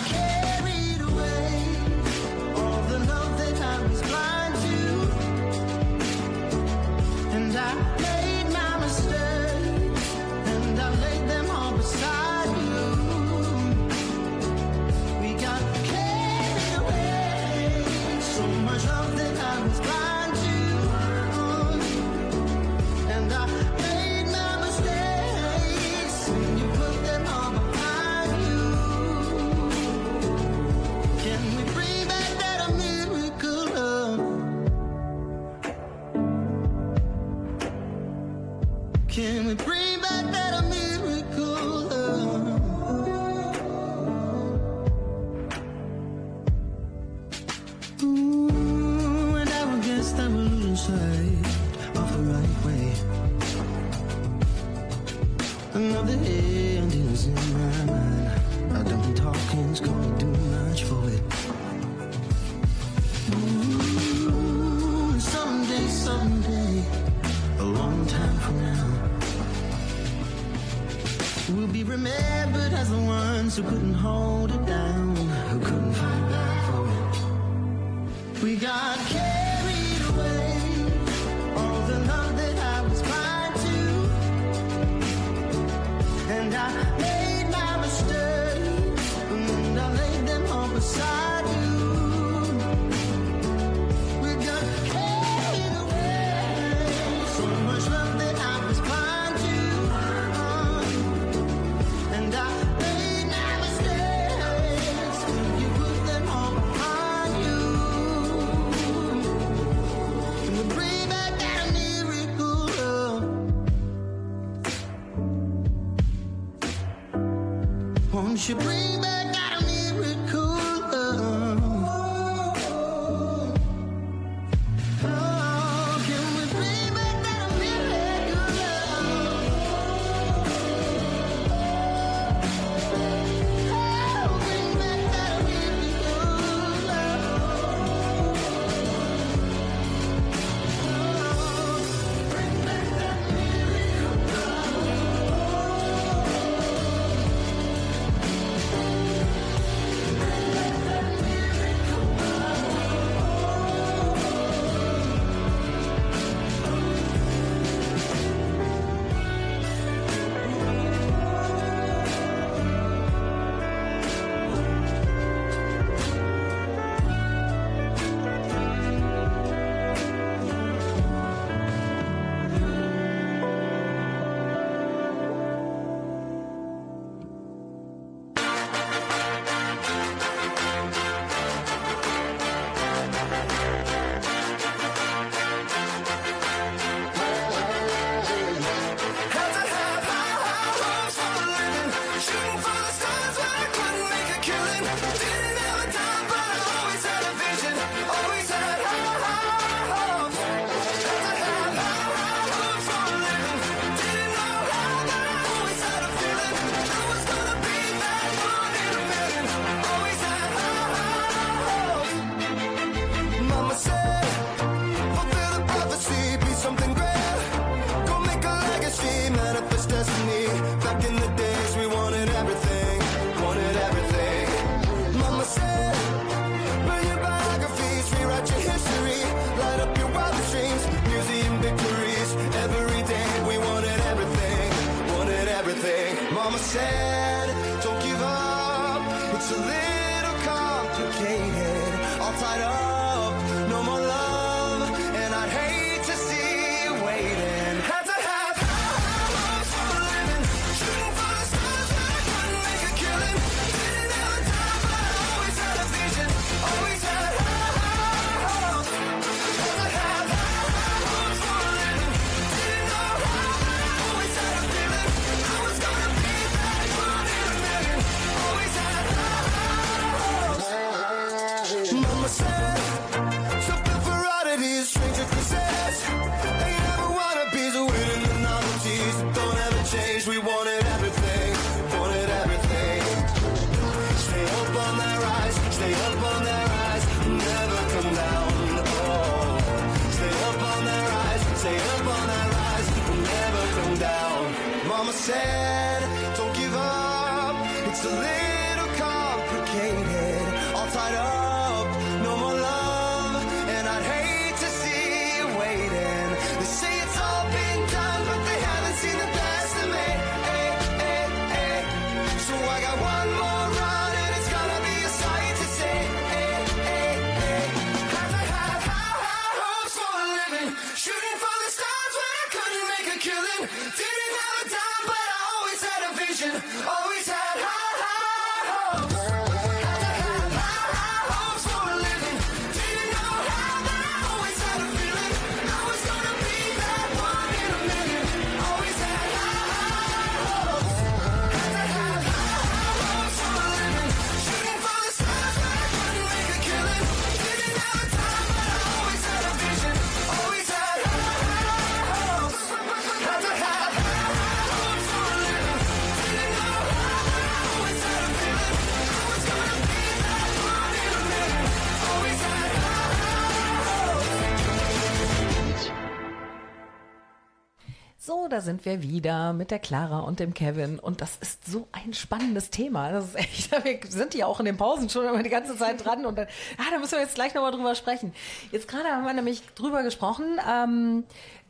sind wir wieder mit der Clara und dem Kevin. Und das ist so ein spannendes Thema. Das ist echt, wir sind ja auch in den Pausen schon immer die ganze Zeit dran. Und dann, ah, da müssen wir jetzt gleich nochmal drüber sprechen. Jetzt gerade haben wir nämlich drüber gesprochen, ähm,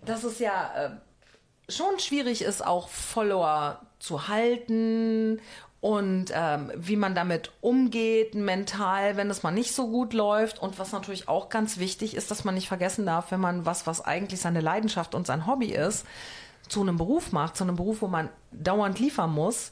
dass es ja äh, schon schwierig ist, auch Follower zu halten und ähm, wie man damit umgeht mental, wenn es mal nicht so gut läuft. Und was natürlich auch ganz wichtig ist, dass man nicht vergessen darf, wenn man was, was eigentlich seine Leidenschaft und sein Hobby ist, zu einem Beruf macht, zu einem Beruf, wo man dauernd liefern muss,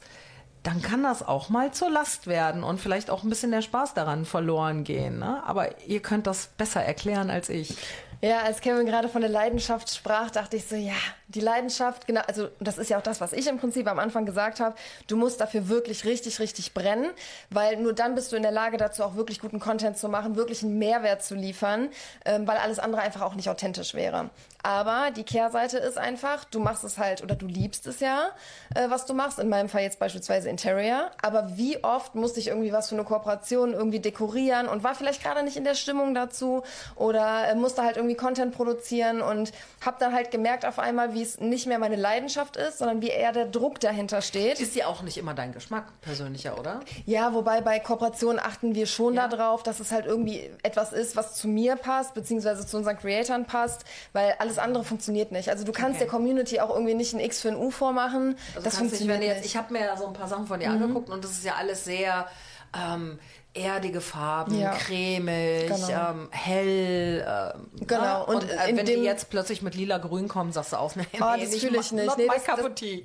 dann kann das auch mal zur Last werden und vielleicht auch ein bisschen der Spaß daran verloren gehen. Ne? Aber ihr könnt das besser erklären als ich. Ja, als Kevin gerade von der Leidenschaft sprach, dachte ich so, ja, die Leidenschaft, genau, also das ist ja auch das, was ich im Prinzip am Anfang gesagt habe. Du musst dafür wirklich richtig, richtig brennen, weil nur dann bist du in der Lage dazu auch wirklich guten Content zu machen, wirklich einen Mehrwert zu liefern, ähm, weil alles andere einfach auch nicht authentisch wäre. Aber die Kehrseite ist einfach, du machst es halt oder du liebst es ja, äh, was du machst. In meinem Fall jetzt beispielsweise Interior. Aber wie oft musste ich irgendwie was für eine Kooperation irgendwie dekorieren und war vielleicht gerade nicht in der Stimmung dazu oder äh, musste halt irgendwie Content produzieren und habe dann halt gemerkt auf einmal, wie es nicht mehr meine Leidenschaft ist, sondern wie eher der Druck dahinter steht. Ist ja auch nicht immer dein Geschmack persönlicher, oder? Ja, wobei bei Kooperationen achten wir schon Ja. darauf, dass es halt irgendwie etwas ist, was zu mir passt, beziehungsweise zu unseren Creatoren passt, weil alles andere funktioniert nicht. Also du kannst Okay. der Community auch irgendwie nicht ein X für ein U vormachen. Also das nicht, funktioniert du jetzt, nicht. ich habe mir ja so ein paar Sachen von dir angeguckt und das ist ja alles sehr ähm, erdige Farben, Ja. cremig, Genau. ähm, hell. Ähm, Genau. ne? Und Und, äh, wenn die jetzt plötzlich mit lila-grün kommen, sagst du auch, nee, Oh, nee, das fühle ich nicht. Nee, das, das,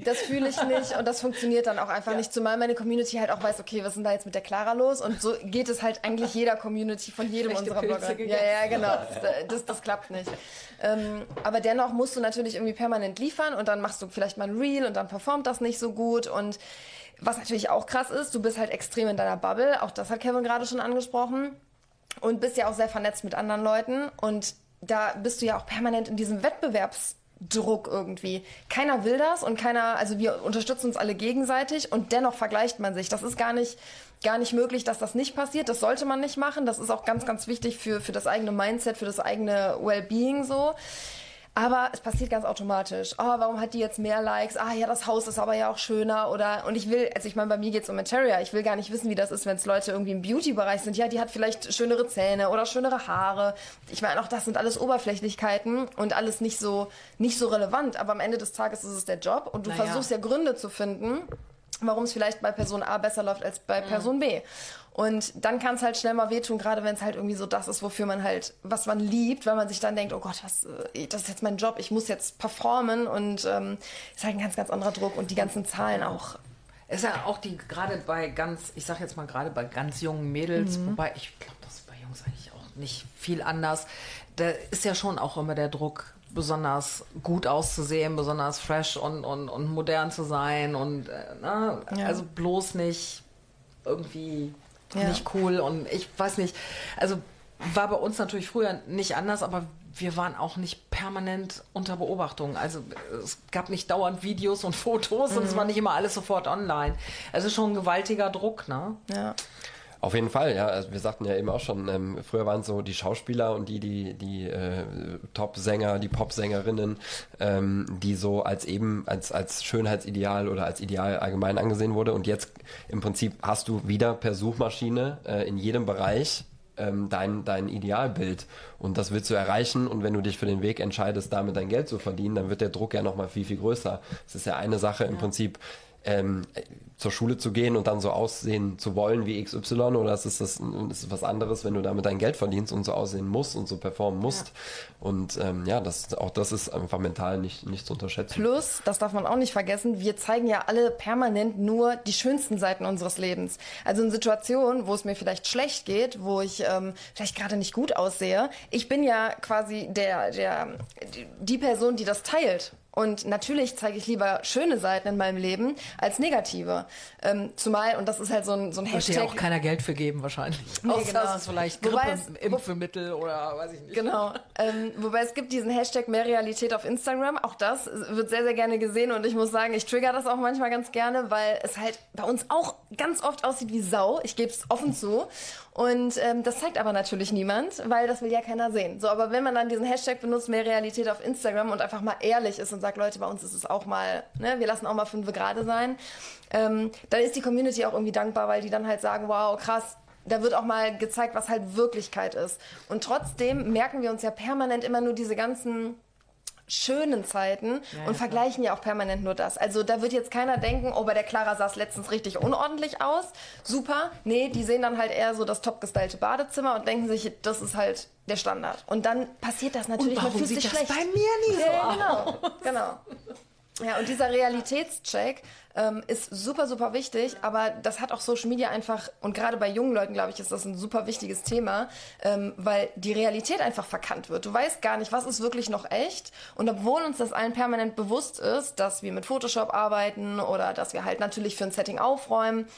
das fühle ich nicht und das funktioniert dann auch einfach nicht. Zumal meine Community halt auch weiß, okay, was ist denn da jetzt mit der Clara los? Und so geht es halt eigentlich jeder Community von jedem Schlechte unserer Pilze Blogger. gegessen. Ja, ja, genau. Das, das, das klappt nicht. Ähm, aber dennoch musst du natürlich irgendwie permanent liefern und dann machst du vielleicht mal ein Reel und dann performt das nicht so gut und was natürlich auch krass ist, du bist halt extrem in deiner Bubble. Auch das hat Kevin gerade schon angesprochen und bist ja auch sehr vernetzt mit anderen Leuten und da bist du ja auch permanent in diesem Wettbewerbsdruck irgendwie. Keiner will das und keiner, also wir unterstützen uns alle gegenseitig und dennoch vergleicht man sich. Das ist gar nicht gar nicht möglich, dass das nicht passiert. Das sollte man nicht machen. Das ist auch ganz, ganz wichtig für, für das eigene Mindset, für das eigene Wellbeing so. Aber es passiert ganz automatisch. Oh, warum hat die jetzt mehr Likes? Ah, ja, das Haus ist aber ja auch schöner. Oder und ich will, also ich meine, bei mir geht's um Materia. Ich will gar nicht wissen, wie das ist, wenn es Leute irgendwie im Beauty-Bereich sind. Ja, die hat vielleicht schönere Zähne oder schönere Haare. Ich meine, auch das sind alles Oberflächlichkeiten und alles nicht so nicht so relevant. Aber am Ende des Tages ist es der Job und du Naja. versuchst ja Gründe zu finden, warum es vielleicht bei Person A besser läuft als bei Person B. Und dann kann es halt schnell mal wehtun, gerade wenn es halt irgendwie so das ist, wofür man halt, was man liebt, weil man sich dann denkt, oh Gott, was, äh, das ist jetzt mein Job, ich muss jetzt performen und ähm, ist halt ein ganz, ganz anderer Druck und die ganzen Zahlen auch. Ist ja auch die, gerade bei ganz, ich sag jetzt mal gerade bei ganz jungen Mädels, Mhm. wobei ich glaube, das ist bei Jungs eigentlich auch nicht viel anders. Da ist ja schon auch immer der Druck, besonders gut auszusehen, besonders fresh und, und, und modern zu sein und äh, ne? Ja. also bloß nicht irgendwie Ja. nicht cool und ich weiß nicht, also war bei uns natürlich früher nicht anders, aber wir waren auch nicht permanent unter Beobachtung. Also es gab nicht dauernd Videos und Fotos und es war nicht immer alles sofort online. Also schon ein gewaltiger Druck, ne? Ja. Auf jeden Fall, ja. Also wir sagten ja eben auch schon, ähm, früher waren es so die Schauspieler und die, die, die äh, Top-Sänger, die Pop-Sängerinnen, ähm, die so als eben als, als Schönheitsideal oder als Ideal allgemein angesehen wurde. Und jetzt im Prinzip hast du wieder per Suchmaschine äh, in jedem Bereich ähm, dein, dein Idealbild. Und das willst du erreichen. Und wenn du dich für den Weg entscheidest, damit dein Geld zu verdienen, dann wird der Druck ja nochmal viel, viel größer. Es ist ja eine Sache im Prinzip, ähm, zur Schule zu gehen und dann so aussehen zu wollen wie XY oder ist es das, ist es was anderes, wenn du damit dein Geld verdienst und so aussehen musst und so performen musst. Und ähm, ja, das, auch das ist einfach mental nicht, nicht zu unterschätzen. Plus, das darf man auch nicht vergessen, wir zeigen ja alle permanent nur die schönsten Seiten unseres Lebens. Also in Situationen, wo es mir vielleicht schlecht geht, wo ich ähm, vielleicht gerade nicht gut aussehe, ich bin ja quasi der, der, die Person, die das teilt. Und natürlich zeige ich lieber schöne Seiten in meinem Leben als negative. Ähm, zumal, und das ist halt so ein, so ein Wird dir Hashtag. auch keiner Geld für geben wahrscheinlich. Nee, Außer genau. es ist vielleicht Grippeimpfmittel oder weiß ich nicht. Genau. Ähm, wobei es gibt diesen Hashtag mehr Realität auf Instagram. Auch das wird sehr, sehr gerne gesehen und ich muss sagen, ich trigger das auch manchmal ganz gerne, weil es halt bei uns auch ganz oft aussieht wie Sau. Ich gebe es offen zu. Und ähm, das zeigt aber natürlich niemand, weil das will ja keiner sehen. So, aber wenn man dann diesen Hashtag benutzt, mehr Realität auf Instagram und einfach mal ehrlich ist und sagt, Leute, bei uns ist es auch mal, ne, wir lassen auch mal fünf gerade sein, ähm, dann ist die Community auch irgendwie dankbar, weil die dann halt sagen, wow, krass, da wird auch mal gezeigt, was halt Wirklichkeit ist. Und trotzdem merken wir uns ja permanent immer nur diese ganzen schönen Zeiten und vergleichen ja auch permanent nur das. Also da wird jetzt keiner denken, oh, bei der Clara sah es letztens richtig unordentlich aus. Super. Nee, die sehen dann halt eher so das topgestylte Badezimmer und denken sich, das ist halt der Standard. Und dann passiert das natürlich, warum man fühlt sieht das schlecht. bei mir nie so ja, genau, genau. Ja, und dieser Realitätscheck ähm, ist super, super wichtig, aber das hat auch Social Media einfach, und gerade bei jungen Leuten, glaube ich, ist das ein super wichtiges Thema, ähm, weil die Realität einfach verkannt wird. Du weißt gar nicht, was ist wirklich noch echt. Und obwohl uns das allen permanent bewusst ist, dass wir mit Photoshop arbeiten oder dass wir halt natürlich für ein Setting aufräumen,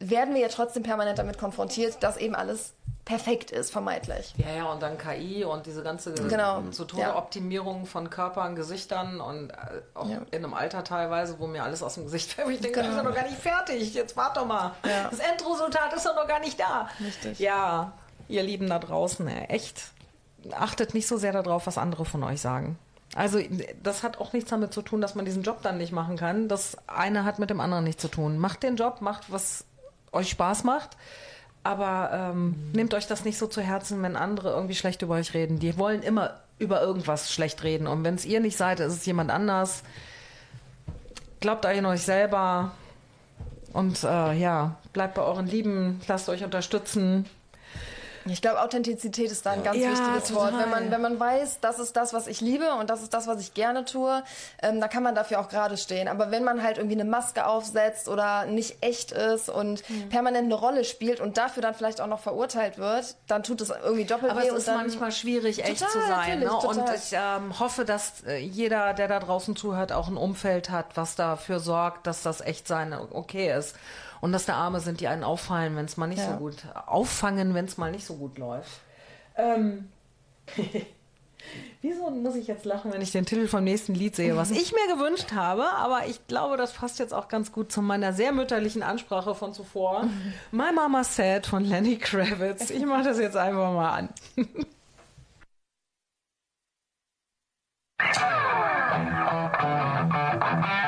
werden wir ja trotzdem permanent damit konfrontiert, dass eben alles perfekt ist, vermeintlich. Ja, ja, und dann KI und diese ganze Genau, zu Tode ja. Optimierung von Körpern, Gesichtern und äh, auch Ja. in einem Alter teilweise, wo mir alles aus dem Gesicht fällt. Ich denke, Genau. das ist doch noch gar nicht fertig. Jetzt wart doch mal. Ja. Das Endresultat ist doch noch gar nicht da. Richtig. Ja, ihr Lieben da draußen, echt, achtet nicht so sehr darauf, was andere von euch sagen. Also das hat auch nichts damit zu tun, dass man diesen Job dann nicht machen kann. Das eine hat mit dem anderen nichts zu tun. Macht den Job, macht, was euch Spaß macht. Aber ähm, nehmt euch das nicht so zu Herzen, wenn andere irgendwie schlecht über euch reden. Die wollen immer über irgendwas schlecht reden. Und wenn es ihr nicht seid, ist es jemand anders. Glaubt an euch selber. Und äh, ja, bleibt bei euren Lieben, lasst euch unterstützen. Ich glaube, Authentizität ist da ein ganz Ja, wichtiges Wort. total. Wenn man, wenn man weiß, das ist das, was ich liebe und das ist das, was ich gerne tue, ähm, da kann man dafür auch gerade stehen. Aber wenn man halt irgendwie eine Maske aufsetzt oder nicht echt ist und Mhm. permanent eine Rolle spielt und dafür dann vielleicht auch noch verurteilt wird, dann tut es irgendwie doppelt Aber weh. es und ist dann, manchmal schwierig, echt Total, zu sein. Ne? Und ich ähm, hoffe, dass äh, jeder, der da draußen zuhört, auch ein Umfeld hat, was dafür sorgt, dass das echt sein okay ist. Und dass da Arme sind, die einen auffallen, wenn es mal nicht ja. so gut, auffangen, wenn es mal nicht so gut läuft. Ähm. Wieso muss ich jetzt lachen, wenn ich den Titel vom nächsten Lied sehe, was ich mir gewünscht habe, aber ich glaube, das passt jetzt auch ganz gut zu meiner sehr mütterlichen Ansprache von zuvor. My Mama Said von Lenny Kravitz. Ich mache das jetzt einfach mal an. Thank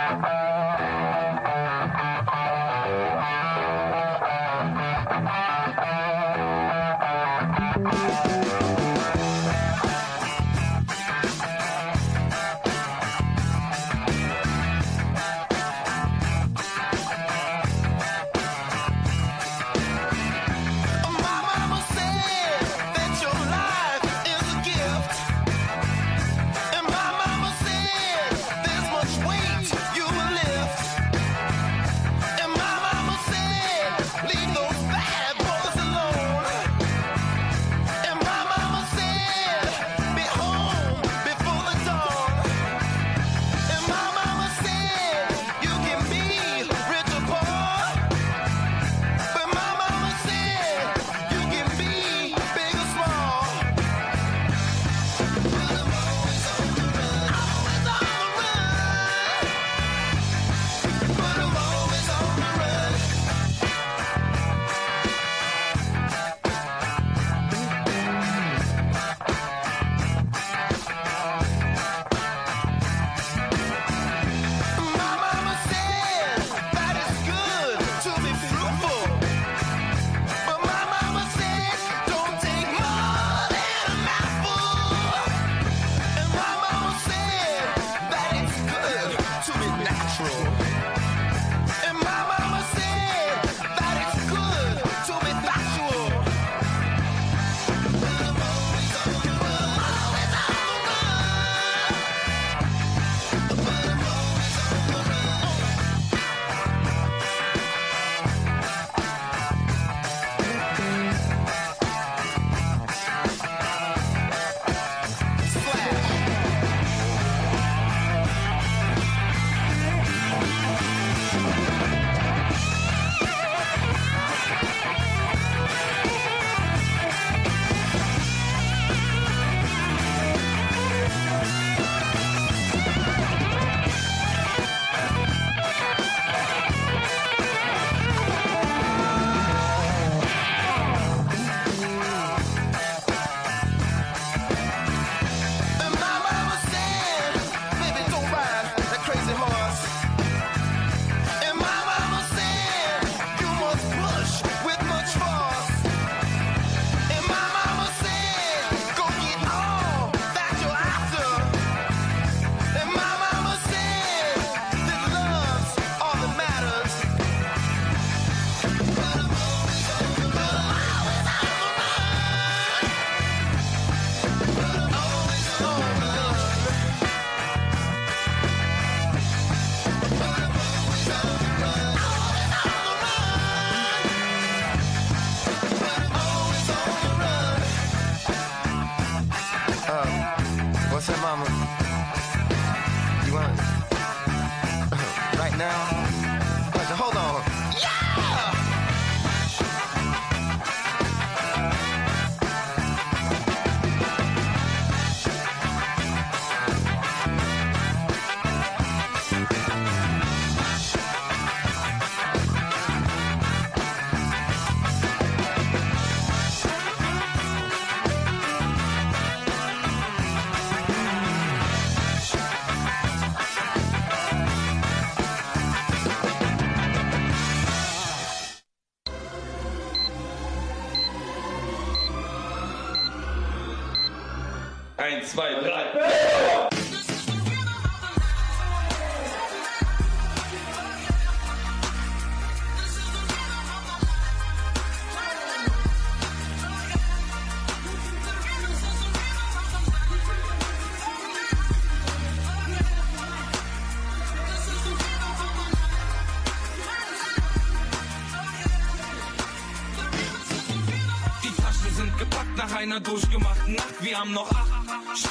zwei, drei.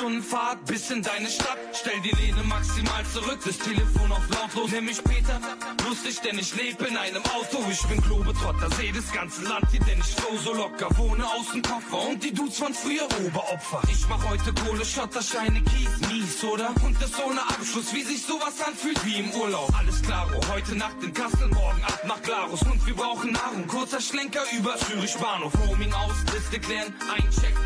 Stunden Fahrt bis in deine Stadt. Stell die Lehne maximal zurück, das Telefon auf lautlos. Nenn mich Peter, lustig, denn ich lebe in einem Auto. Ich bin Globetrotter, seh das ganze Land hier, denn ich flow so locker. Wohne aus dem Koffer und die Dudes von früher Oberopfer. Ich mach heute Kohle, Schotter, Scheine, Kies, mies, oder? Und das ohne Abschluss, wie sich sowas anfühlt, wie im Urlaub. Alles klaro, heute Nacht in Kassel, morgen ab nach Glarus. Und wir brauchen Nahrung, kurzer Schlenker über Zürich Bahnhof. Roaming aus, Liste klären, einchecken,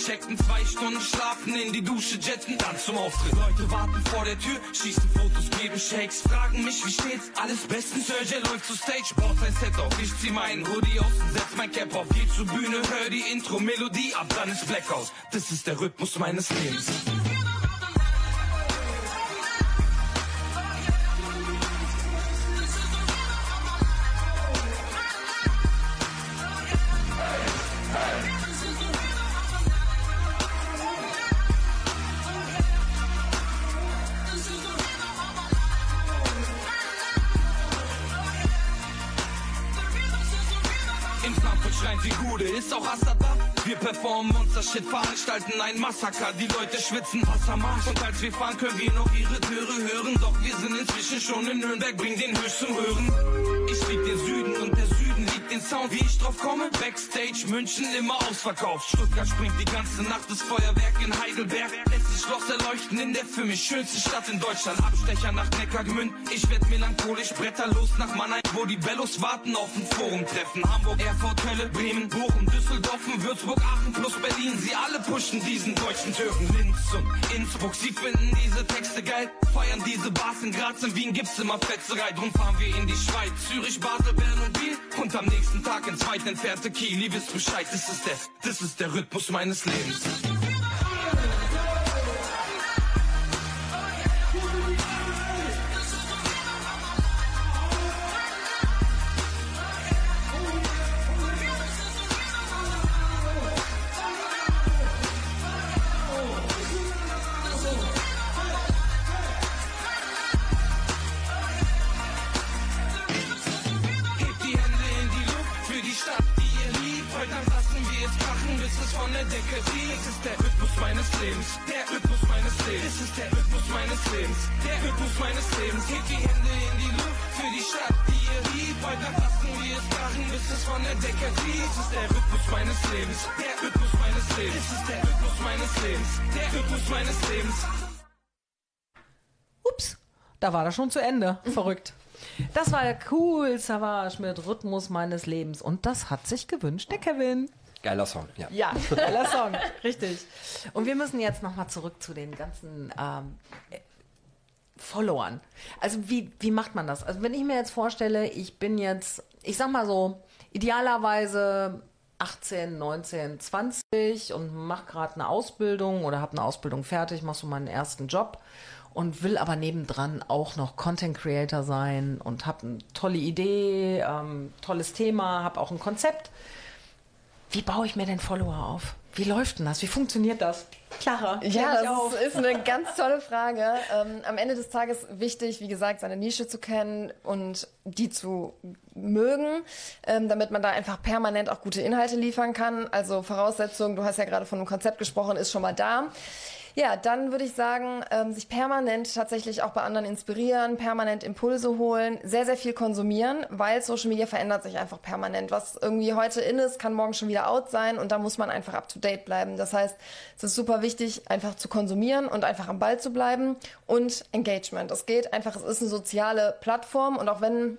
Mic checken, zwei Stunden schlafen, in die Dusche jetten, dann zum Auftritt. Leute warten vor der Tür, schießen Fotos, geben Shakes, fragen mich, wie steht's? Alles bestens, Sergej läuft zur Stage, baut sein Set auf. Ich zieh meinen Hoodie aus setz mein Cap auf. Geh zur Bühne, hör die Intro-Melodie, ab dann ist Blackout. Das ist der Rhythmus meines Lebens. Monster-Shit, veranstalten ein Massaker. Die Leute schwitzen Wassermarsch. Und als wir fahren, können wir noch ihre Töre hören. Doch wir sind inzwischen schon in Nürnberg, bring den Höchst zum Hören. Ich lieb den Süden Sound. Wie ich drauf komme? Backstage, München immer ausverkauft. Stuttgart springt die ganze Nacht, das Feuerwerk in Heidelberg. Sich Schloss erleuchten in der für mich schönste Stadt in Deutschland. Abstecher nach Neckargemünd. Ich werd melancholisch, Bretter los nach Mannheim, wo die Bellos warten auf ein Forum-Treffen. Hamburg, Erfurt, Hölle, Bremen, Bochum, Düsseldorf, Würzburg, Aachen plus Berlin. Sie alle pushen diesen deutschen Türken. Linz und Innsbruck, sie finden diese Texte geil. Feiern diese Bars in Graz, in Wien gibt's immer Fetzerei. Drum fahren wir in die Schweiz, Zürich, Basel, Bern und Biel. Und am nächsten Tag ins weit entfernte Kiel. Ihr wisst Bescheid, das ist der, das ist der Rhythmus meines Lebens. Lebens, der Rhythmus meines Lebens. Das ist der Rhythmus meines Lebens, der Rhythmus meines Lebens. Hebt die Hände in die Luft für die Stadt, die ihr liebt. Heute Nacht lassen wir es krachen, bis es von der Decke fliegt. Das ist der Rhythmus meines Lebens, der Rhythmus meines Lebens. Das ist der Rhythmus meines Lebens, der Rhythmus meines Lebens. Ups, da war das schon zu Ende. Verrückt. Das war cool, Savage mit Rhythmus meines Lebens. Und das hat sich gewünscht der Kevin. Geiler Song, ja. Ja, geiler Song, richtig. Und wir müssen jetzt nochmal zurück zu den ganzen ähm, äh, Followern. Also wie, wie macht man das? Also wenn ich mir jetzt vorstelle, ich bin jetzt, ich sag mal so, idealerweise 18, 19, 20 und mache gerade eine Ausbildung oder habe eine Ausbildung fertig, mache so meinen ersten Job und will aber nebendran auch noch Content Creator sein und habe eine tolle Idee, ähm, tolles Thema, habe auch ein Konzept. Wie baue ich mir denn Follower auf? Wie läuft denn das? Wie funktioniert das? Clara, klär Ja, das auf. ist, ist eine ganz tolle Frage. Ähm, am Ende des Tages wichtig, wie gesagt, seine Nische zu kennen und die zu mögen, ähm, damit man da einfach permanent auch gute Inhalte liefern kann. Also Voraussetzung, du hast ja gerade von einem Konzept gesprochen, ist schon mal da. Ja, dann würde ich sagen, ähm, sich permanent tatsächlich auch bei anderen inspirieren, permanent Impulse holen, sehr, sehr viel konsumieren, weil Social Media verändert sich einfach permanent. Was irgendwie heute in ist, kann morgen schon wieder out sein und da muss man einfach up to date bleiben. Das heißt, es ist super wichtig, einfach zu konsumieren und einfach am Ball zu bleiben und Engagement. Es geht einfach, es ist eine soziale Plattform und auch wenn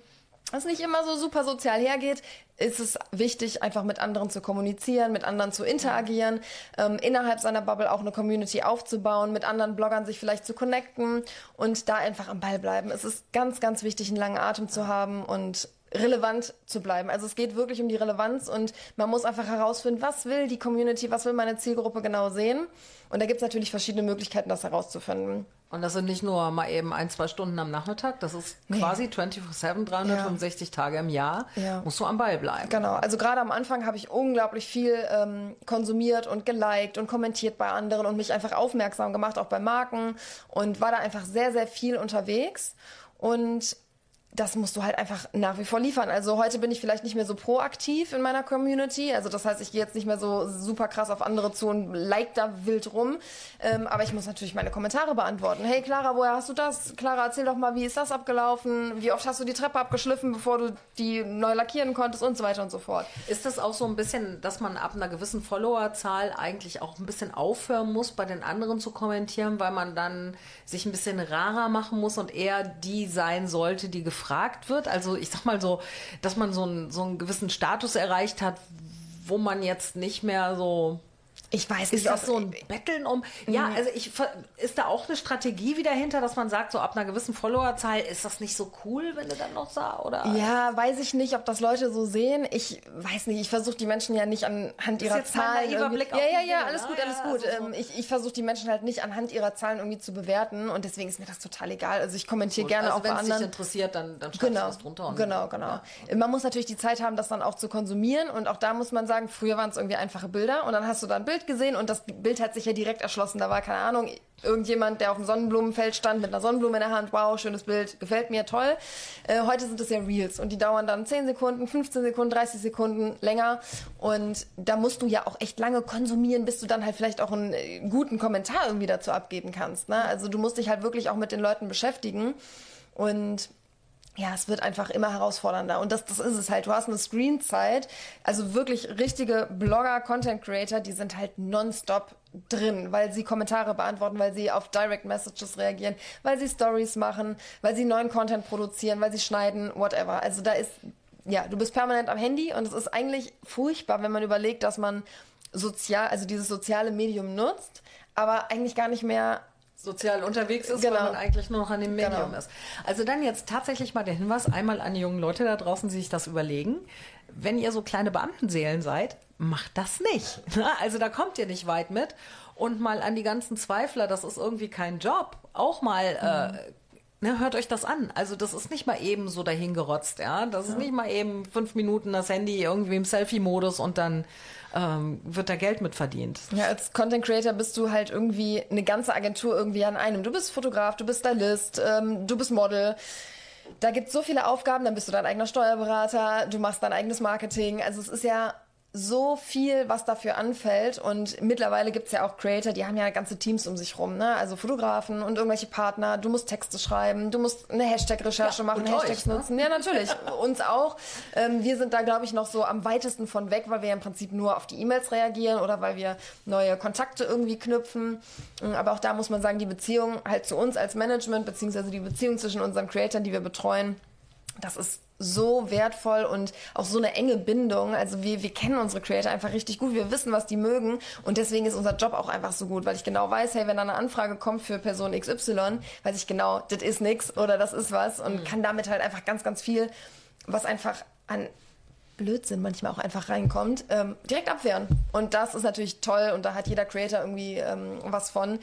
es nicht immer so super sozial hergeht, ist es wichtig, einfach mit anderen zu kommunizieren, mit anderen zu interagieren, ähm, innerhalb seiner Bubble auch eine Community aufzubauen, mit anderen Bloggern sich vielleicht zu connecten und da einfach am Ball bleiben. Es ist ganz, ganz wichtig, einen langen Atem zu haben und relevant zu bleiben. Also es geht wirklich um die Relevanz und man muss einfach herausfinden, was will die Community, was will meine Zielgruppe genau sehen. Und da gibt es natürlich verschiedene Möglichkeiten, das herauszufinden. Und das sind nicht nur mal eben ein, zwei Stunden am Nachmittag, das ist quasi 24-7, 365 Tage im Jahr, Ja. musst du am Ball bleiben. Genau, also gerade am Anfang habe ich unglaublich viel ähm, konsumiert und geliked und kommentiert bei anderen und mich einfach aufmerksam gemacht, auch bei Marken und war da einfach sehr, sehr viel unterwegs und das musst du halt einfach nach wie vor liefern. Also heute bin ich vielleicht nicht mehr so proaktiv in meiner Community. Also das heißt, ich gehe jetzt nicht mehr so super krass auf andere zu und like da wild rum. Ähm, aber ich muss natürlich meine Kommentare beantworten. Hey Clara, woher hast du das? Clara, erzähl doch mal, wie ist das abgelaufen? Wie oft hast du die Treppe abgeschliffen, bevor du die neu lackieren konntest und so weiter und so fort. Ist das auch so ein bisschen, dass man ab einer gewissen Followerzahl eigentlich auch ein bisschen aufhören muss, bei den anderen zu kommentieren, weil man dann sich ein bisschen rarer machen muss und eher die sein sollte, die gefragt wird? Also ich sag mal so, dass man so einen, so einen gewissen Status erreicht hat, wo man jetzt nicht mehr so Ich weiß Ist nicht, das ob- so ein Betteln um? Ja, also ich ist da auch eine Strategie wieder hinter, dass man sagt, so ab einer gewissen Followerzahl ist das nicht so cool, wenn du dann noch sah oder? Ja, weiß ich nicht, ob das Leute so sehen. Ich weiß nicht, ich versuche die Menschen ja nicht anhand ihrer Zahlen. ja, ja, ja, alles ne? gut, alles gut. also so- Ähm, ich ich versuche die Menschen halt nicht anhand ihrer Zahlen irgendwie zu bewerten und deswegen ist mir das total egal. Also ich kommentiere gerne also auch bei wenn es dich anderen. interessiert, dann, dann schreibst Genau, du was drunter. Genau, genau. Man muss natürlich die Zeit haben, das dann auch zu konsumieren und auch da muss man sagen, früher waren es irgendwie einfache Bilder und dann hast du da ein Bild gesehen und das Bild hat sich ja direkt erschlossen. Da war keine Ahnung, irgendjemand, der auf dem Sonnenblumenfeld stand mit einer Sonnenblume in der Hand. Wow, schönes Bild, gefällt mir, toll. Äh, heute sind es ja Reels und die dauern dann 10 Sekunden, 15 Sekunden, 30 Sekunden länger und da musst du ja auch echt lange konsumieren, bis du dann halt vielleicht auch einen äh, guten Kommentar irgendwie dazu abgeben kannst. Ne? Also du musst dich halt wirklich auch mit den Leuten beschäftigen und ja, es wird einfach immer herausfordernder. Und das, das ist es halt. Du hast eine Screenzeit, also wirklich richtige Blogger, Content Creator, die sind halt nonstop drin, weil sie Kommentare beantworten, weil sie auf Direct Messages reagieren, weil sie Stories machen, weil sie neuen Content produzieren, weil sie schneiden, whatever. Also da ist, ja, du bist permanent am Handy und es ist eigentlich furchtbar, wenn man überlegt, dass man sozial, also dieses soziale Medium nutzt, aber eigentlich gar nicht mehr sozial unterwegs ist, Genau. weil man eigentlich nur noch an dem Medium Genau. ist. Also dann jetzt tatsächlich mal der Hinweis einmal an die jungen Leute da draußen, die sich das überlegen. Wenn ihr so kleine Beamtenseelen seid, macht das nicht. Also da kommt ihr nicht weit mit. Und mal an die ganzen Zweifler, das ist irgendwie kein Job. Auch mal äh, Ne, hört euch das an. Also das ist nicht mal eben so dahingerotzt, ja. Das ist nicht mal eben fünf Minuten das Handy irgendwie im Selfie-Modus und dann ähm, wird da Geld mit verdient. Ja, als Content Creator bist du halt irgendwie eine ganze Agentur irgendwie an einem. Du bist Fotograf, du bist Stylist, ähm, du bist Model. Da gibt es so viele Aufgaben, dann bist du dein eigener Steuerberater, du machst dein eigenes Marketing. Also es ist ja so viel, was dafür anfällt. Und mittlerweile gibt es ja auch Creator, die haben ja ganze Teams um sich rum, ne? Also Fotografen und irgendwelche Partner. Du musst Texte schreiben, du musst eine Hashtag-Recherche Ja, machen, und euch, Hashtags ne? nutzen. Ja, natürlich. Uns auch. Ähm, wir sind da, glaube ich, noch so am weitesten von weg, weil wir im Prinzip nur auf die E-Mails reagieren oder weil wir neue Kontakte irgendwie knüpfen. Ähm, Aber auch da muss man sagen, die Beziehung halt zu uns als Management, beziehungsweise die Beziehung zwischen unseren Creatoren, die wir betreuen, das ist so wertvoll und auch so eine enge Bindung. Also wir, wir kennen unsere Creator einfach richtig gut. Wir wissen, was die mögen. Und deswegen ist unser Job auch einfach so gut, weil ich genau weiß, hey, wenn da eine Anfrage kommt für Person XY, weiß ich genau, das ist nix oder das ist was und kann damit halt einfach ganz, ganz viel, was einfach an Blödsinn manchmal auch einfach reinkommt, ähm, direkt abwehren. Und das ist natürlich toll und da hat jeder Creator irgendwie ähm, was von,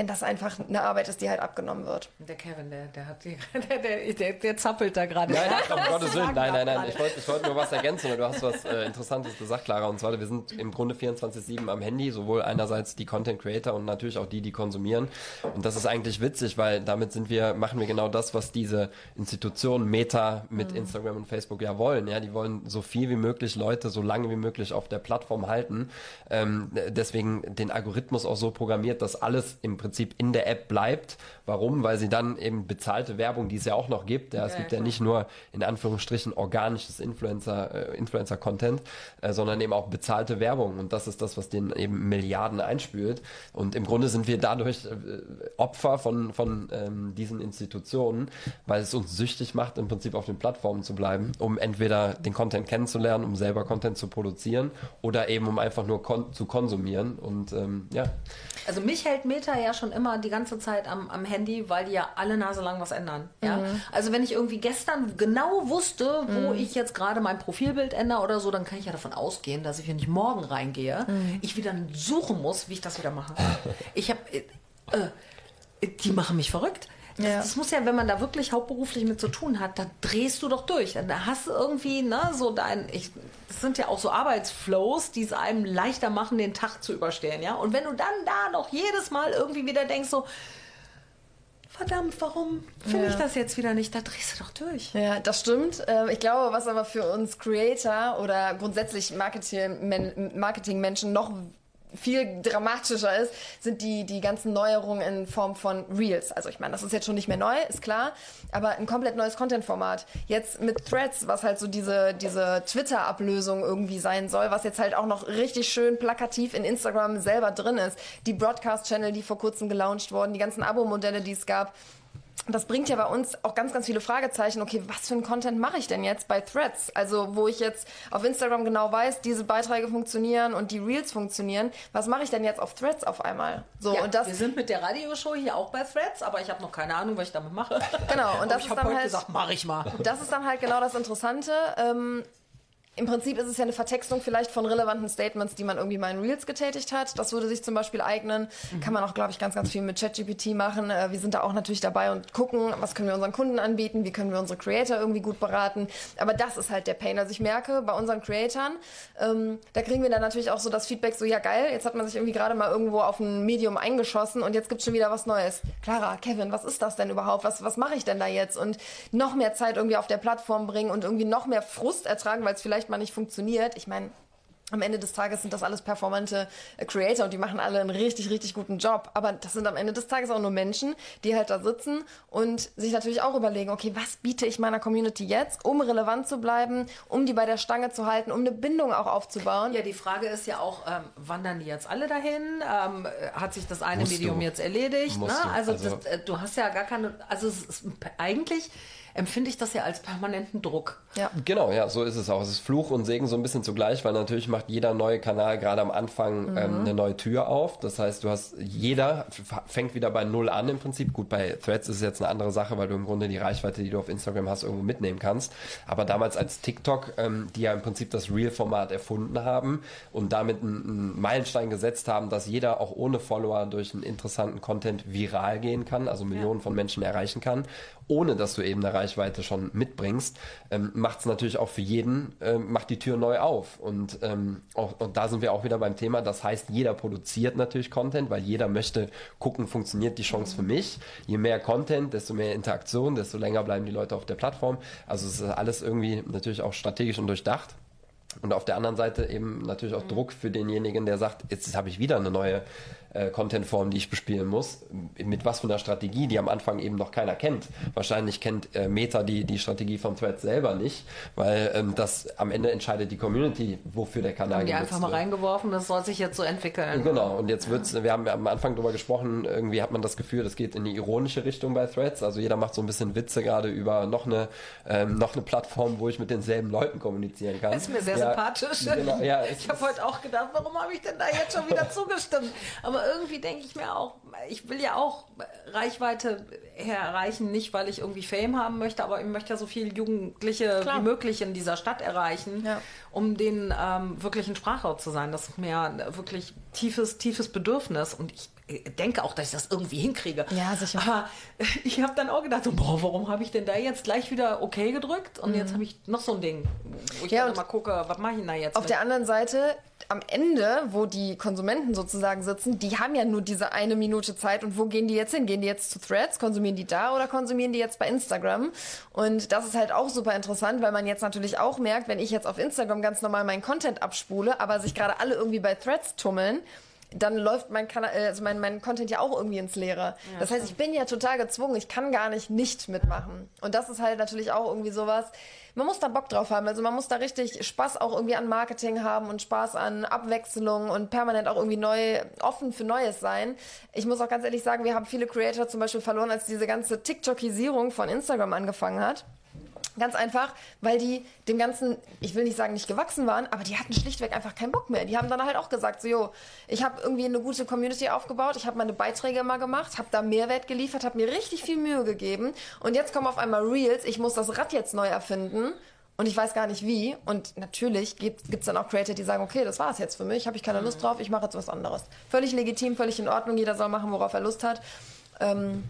wenn das einfach eine Arbeit ist, die halt abgenommen wird. Der Kevin, der, der hat die, der, der, der, der zappelt da gerade. Nein, nein, um Gottes Willen, nein, nein, nein. Ich wollte ich wollte nur was ergänzen und du hast was äh, Interessantes gesagt, Clara. Und zwar, wir sind im Grunde 24-7 am Handy, sowohl einerseits die Content Creator und natürlich auch die, die konsumieren. Und das ist eigentlich witzig, weil damit sind wir, machen wir genau das, was diese Institutionen Meta mit Instagram und Facebook ja wollen. Ja, die wollen so viel wie möglich Leute so lange wie möglich auf der Plattform halten. Ähm, deswegen den Algorithmus auch so programmiert, dass alles im Prinzip in der App bleibt. Warum? Weil sie dann eben bezahlte Werbung, die es ja auch noch gibt. Ja, es Ja, gibt ja klar. nicht nur in Anführungsstrichen organisches Influencer, äh, Influencer-Content, äh, sondern eben auch bezahlte Werbung. Und das ist das, was den eben Milliarden einspült. Und im Grunde sind wir dadurch äh, Opfer von, von ähm, diesen Institutionen, weil es uns süchtig macht, im Prinzip auf den Plattformen zu bleiben, um entweder den Content kennenzulernen, um selber Content zu produzieren oder eben um einfach nur kon zu konsumieren. Und ähm, ja, Also mich hält Meta ja schon immer die ganze Zeit am, am Handy, weil die ja alle Nase lang was ändern. Ja? Also wenn ich irgendwie gestern genau wusste, wo ich jetzt gerade mein Profilbild ändere oder so, dann kann ich ja davon ausgehen, dass ich, wenn ich morgen reingehe, ich wieder suchen muss, wie ich das wieder mache. Ich habe, äh, äh, die machen mich verrückt. Das, Ja. das muss ja, wenn man da wirklich hauptberuflich mit zu tun hat, da drehst du doch durch. Da hast du irgendwie, ne, so dein, ich, das sind ja auch so Arbeitsflows, die es einem leichter machen, den Tag zu überstehen, ja. Und wenn du dann da noch jedes Mal irgendwie wieder denkst, so, verdammt, warum finde ich Ja. das jetzt wieder nicht? Da drehst du doch durch. Ja, das stimmt. Ähm, Ich glaube, was aber für uns Creator oder grundsätzlich Marketing- Marketingmenschen noch viel dramatischer ist, sind die, die ganzen Neuerungen in Form von Reels. Also ich meine, das ist jetzt schon nicht mehr neu, ist klar, aber ein komplett neues Content-Format. Jetzt mit Threads, was halt so diese, diese Twitter-Ablösung irgendwie sein soll, was jetzt halt auch noch richtig schön plakativ in Instagram selber drin ist. Die Broadcast-Channel, die vor kurzem gelauncht wurden, die ganzen Abo-Modelle, die es gab. Das bringt ja bei uns auch ganz, ganz viele Fragezeichen. Okay, was für ein Content mache ich denn jetzt bei Threads? Also, wo ich jetzt auf Instagram genau weiß, diese Beiträge funktionieren und die Reels funktionieren. Was mache ich denn jetzt auf Threads auf einmal? So, Ja, und das, wir sind mit der Radioshow hier auch bei Threads, aber ich habe noch keine Ahnung, was ich damit mache. Genau, und das ich ist dann heute halt- gesagt, mache ich mal. das ist dann halt genau das Interessante. Ähm, im Prinzip ist es ja eine Vertextung vielleicht von relevanten Statements, die man irgendwie mal in Reels getätigt hat. Das würde sich zum Beispiel eignen. Kann man auch, glaube ich, ganz, ganz viel mit ChatGPT machen. Äh, Wir sind da auch natürlich dabei und gucken, was können wir unseren Kunden anbieten, wie können wir unsere Creator irgendwie gut beraten. Aber das ist halt der Pain. Also ich merke bei unseren Creatoren, ähm, da kriegen wir dann natürlich auch so das Feedback, so ja geil, jetzt hat man sich irgendwie gerade mal irgendwo auf ein Medium eingeschossen und jetzt gibt's schon wieder was Neues. Clara, Kevin, was ist das denn überhaupt? Was, was mache ich denn da jetzt? Und noch mehr Zeit irgendwie auf der Plattform bringen und irgendwie noch mehr Frust ertragen, weil es vielleicht mal nicht funktioniert. Ich meine, am Ende des Tages sind das alles performante äh, Creator und die machen alle einen richtig, richtig guten Job. Aber das sind am Ende des Tages auch nur Menschen, die halt da sitzen und sich natürlich auch überlegen, okay, was biete ich meiner Community jetzt, um relevant zu bleiben, um die bei der Stange zu halten, um eine Bindung auch aufzubauen. Ja, die Frage ist ja auch, ähm, wandern die jetzt alle dahin? Ähm, äh, hat sich das eine Musst Medium du. jetzt erledigt? Ne? Also, Also- das, äh, du hast ja gar keine, also es ist, eigentlich empfinde ich das ja als permanenten Druck. Ja. Genau, ja, so ist es auch. Es ist Fluch und Segen so ein bisschen zugleich, weil natürlich macht jeder neue Kanal gerade am Anfang ähm, eine neue Tür auf. Das heißt, du hast, jeder fängt wieder bei Null an im Prinzip. Gut, bei Threads ist es jetzt eine andere Sache, weil du im Grunde die Reichweite, die du auf Instagram hast, irgendwo mitnehmen kannst. Aber damals als TikTok, ähm, die ja im Prinzip das Real-Format erfunden haben und damit einen, einen Meilenstein gesetzt haben, dass jeder auch ohne Follower durch einen interessanten Content viral gehen kann, also Millionen von Menschen erreichen kann, ohne dass du eben eine Reichweite schon mitbringst, ähm, macht es natürlich auch für jeden, ähm, macht die Tür neu auf. Und, ähm, auch, und da sind wir auch wieder beim Thema. Das heißt, jeder produziert natürlich Content, weil jeder möchte gucken, funktioniert die Chance für mich. Je mehr Content, desto mehr Interaktion, desto länger bleiben die Leute auf der Plattform. Also es ist alles irgendwie natürlich auch strategisch und durchdacht. Und auf der anderen Seite eben natürlich auch Druck für denjenigen, der sagt, jetzt habe ich wieder eine neue äh, Content-Form, die ich bespielen muss. Mit was für einer Strategie, die am Anfang eben noch keiner kennt. Wahrscheinlich kennt äh, Meta die, die Strategie von Threads selber nicht, weil ähm, das am Ende entscheidet die Community, wofür der Kanal Haben die einfach mal wird. reingeworfen, das soll sich jetzt so entwickeln. Genau, und jetzt wird's, wir haben am Anfang drüber gesprochen, irgendwie hat man das Gefühl, das geht in die ironische Richtung bei Threads. Also jeder macht so ein bisschen Witze gerade über noch eine, ähm, noch eine Plattform, wo ich mit denselben Leuten kommunizieren kann. Ist mir sehr ja, sympathisch. Genau, ja, ich habe heute auch gedacht, warum habe ich denn da jetzt schon wieder zugestimmt? Aber irgendwie denke ich mir auch, ich will ja auch Reichweite erreichen, nicht weil ich irgendwie Fame haben möchte, aber ich möchte ja so viele Jugendliche Klar. wie möglich in dieser Stadt erreichen, Ja. um denen ähm, wirklich ein Sprachrohr zu sein. Das ist mir wirklich tiefes, tiefes Bedürfnis und ich denke auch, dass ich das irgendwie hinkriege. Ja, sicher. Aber ich habe dann auch gedacht, so, boah, warum habe ich denn da jetzt gleich wieder okay gedrückt? Und jetzt habe ich noch so ein Ding, wo ich Mhm. Ja, dann mal gucke, was mache ich denn da jetzt? Auf mit? der anderen Seite, am Ende, wo die Konsumenten sozusagen sitzen, die haben ja nur diese eine Minute Zeit. Und wo gehen die jetzt hin? Gehen die jetzt zu Threads? Konsumieren die da oder konsumieren die jetzt bei Instagram? Und das ist halt auch super interessant, weil man jetzt natürlich auch merkt, wenn ich jetzt auf Instagram ganz normal meinen Content abspule, aber sich gerade alle irgendwie bei Threads tummeln, dann läuft mein, Kanal, äh, also mein, mein Content ja auch irgendwie ins Leere. das heißt, ich bin ja total gezwungen. Ich kann gar nicht nicht mitmachen. Und das ist halt natürlich auch irgendwie sowas. Man muss da Bock drauf haben. Also man muss da richtig Spaß auch irgendwie an Marketing haben und Spaß an Abwechslung und permanent auch irgendwie neu, offen für Neues sein. Ich muss auch ganz ehrlich sagen, wir haben viele Creator zum Beispiel verloren, als diese ganze TikTokisierung von Instagram angefangen hat Ganz einfach, weil die dem Ganzen, ich will nicht sagen, nicht gewachsen waren, aber die hatten schlichtweg einfach keinen Bock mehr. Die haben dann halt auch gesagt, so, jo, ich habe irgendwie eine gute Community aufgebaut, ich habe meine Beiträge immer gemacht, habe da Mehrwert geliefert, habe mir richtig viel Mühe gegeben und jetzt kommen auf einmal Reels, ich muss das Rad jetzt neu erfinden und ich weiß gar nicht wie. Und natürlich gibt es dann auch Creator, die sagen, okay, das war es jetzt für mich, habe ich keine Lust drauf, ich mache jetzt was anderes. Völlig legitim, völlig in Ordnung, jeder soll machen, worauf er Lust hat. Ähm,